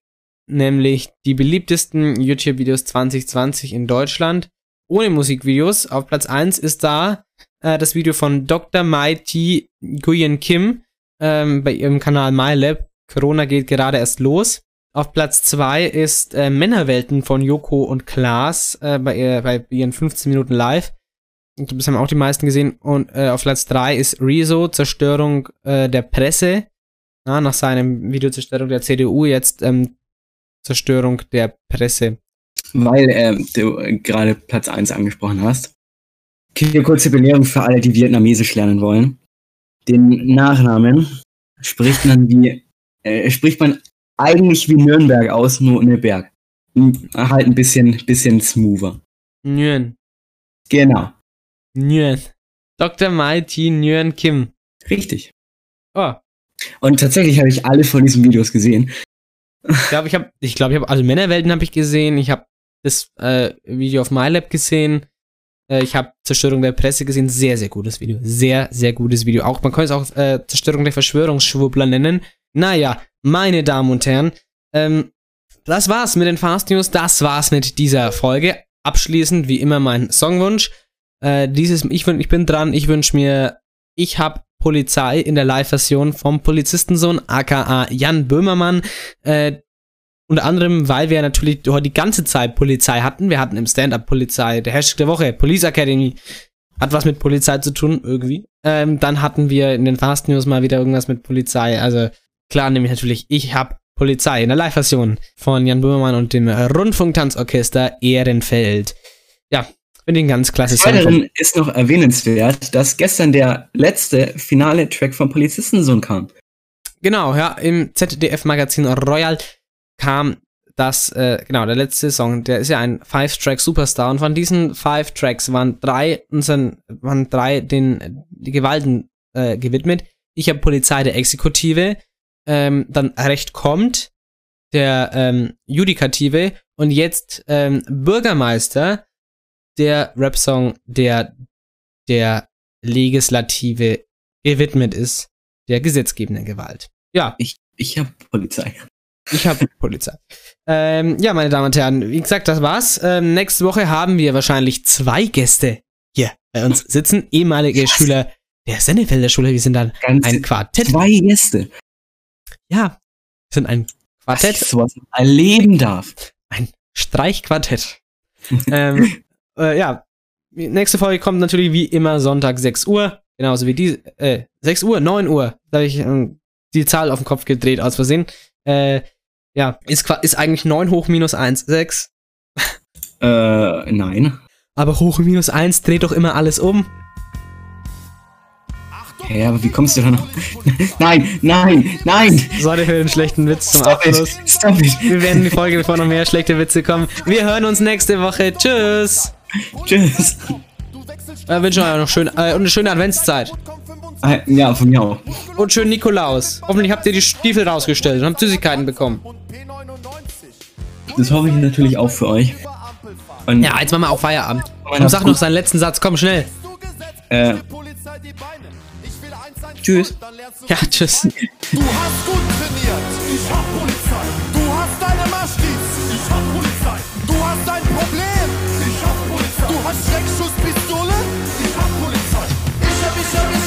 nämlich die beliebtesten YouTube-Videos 2020 in Deutschland ohne Musikvideos. Auf Platz 1 ist da äh, das Video von Dr. Mighty Nguyen Kim ähm, bei ihrem Kanal MyLab. Corona geht gerade erst los. Auf Platz 2 ist äh, Männerwelten von Joko und Klaas äh, bei, ihr, bei ihren 15 Minuten live. Glaube, das haben auch die meisten gesehen. Und äh, auf Platz 3 ist Rezo, Zerstörung äh, der Presse. Ja, nach seinem Video Zerstörung der CDU jetzt ähm, Zerstörung der Presse. Weil äh, du äh, gerade Platz 1 angesprochen hast. Hier kurze Belehrung für alle, die Vietnamesisch lernen wollen. Den Nachnamen spricht man wie, äh, spricht man eigentlich wie Nürnberg aus, nur ohne Berg. Hm, Halt ein bisschen, bisschen smoother. Nguyen. Genau. Nguyen. Dr. Mighty Nguyen Kim. Richtig. Oh. Und tatsächlich habe ich alle von diesen Videos gesehen. Ich glaube, ich habe, ich glaube, ich habe alle Männerwelten habe ich gesehen. Ich habe das äh, Video auf MyLab gesehen. Äh, ich habe Zerstörung der Presse gesehen. Sehr, sehr gutes Video. Sehr, sehr gutes Video. Auch man könnte es auch äh, Zerstörung der Verschwörungsschwurbler nennen. Naja, meine Damen und Herren, ähm, das war's mit den Fast News. Das war's mit dieser Folge. Abschließend wie immer mein Songwunsch. Äh, dieses, ich, ich bin dran. Ich wünsche mir, ich hab Polizei in der Live-Version vom Polizistensohn, aka Jan Böhmermann. Äh, unter anderem, weil wir natürlich die ganze Zeit Polizei hatten. Wir hatten im Stand-Up Polizei, der Hashtag der Woche, Police Academy. Hat was mit Polizei zu tun, irgendwie. Ähm, dann hatten wir in den Fast News mal wieder irgendwas mit Polizei. Also klar, nämlich natürlich, ich hab Polizei in der Live-Version von Jan Böhmermann und dem Rundfunktanzorchester Ehrenfeld. Ja, ich ein ganz. Weiterhin ist noch erwähnenswert, dass gestern der letzte finale Track vom Polizistensohn kam. Genau, ja, im ZDF-Magazin Royal kam das, äh, genau, der letzte Song, der ist ja ein Five-Track-Superstar und von diesen Five Tracks waren drei unseren, waren drei den die Gewalten äh, gewidmet. Ich habe Polizei der Exekutive, ähm, dann Recht kommt, der ähm, Judikative und jetzt ähm, Bürgermeister, der Rap-Song, der der Legislative gewidmet ist, der gesetzgebenden Gewalt. Ja. Ich, ich habe Polizei. Ich habe Polizei. Ähm, ja, meine Damen und Herren, wie gesagt, das war's. Ähm, nächste Woche haben wir wahrscheinlich zwei Gäste hier bei uns sitzen. Ehemalige Schüler der Sennefelder Schule. Wir sind dann Ganz ein Quartett. Zwei Gäste. Ja, wir sind ein Quartett. Dass ich sowas erleben darf. Ein Streichquartett. ähm, äh, ja, nächste Folge kommt natürlich wie immer Sonntag 6 Uhr. Genauso wie die, äh, 6 Uhr, 9 Uhr. Da habe ich ähm, die Zahl auf den Kopf gedreht aus Versehen. Äh, ja, ist, ist eigentlich 9 hoch minus 1, 6. Äh, nein. Aber hoch minus 1 dreht doch immer alles um. Hä, aber wie kommst du da noch? nein, nein, nein! Sorry für den schlechten Witz zum Stop it, Abschluss. stop it. Wir werden die Folge, bevor noch mehr schlechte Witze kommen. Wir hören uns nächste Woche. Tschüss. Tschüss. Wir wünschen euch noch schön, äh, und eine schöne Adventszeit. Äh, Ja, von mir auch. Und schönen Nikolaus. Hoffentlich habt ihr die Stiefel rausgestellt und habt Süßigkeiten bekommen. Das hoffe ich natürlich auch für euch. Und, Ja, jetzt machen wir auch Feierabend. Und sag noch seinen letzten Satz. Komm, schnell. Äh, tschüss. Ja, tschüss. Du hast gut trainiert, ich hab Polizei. so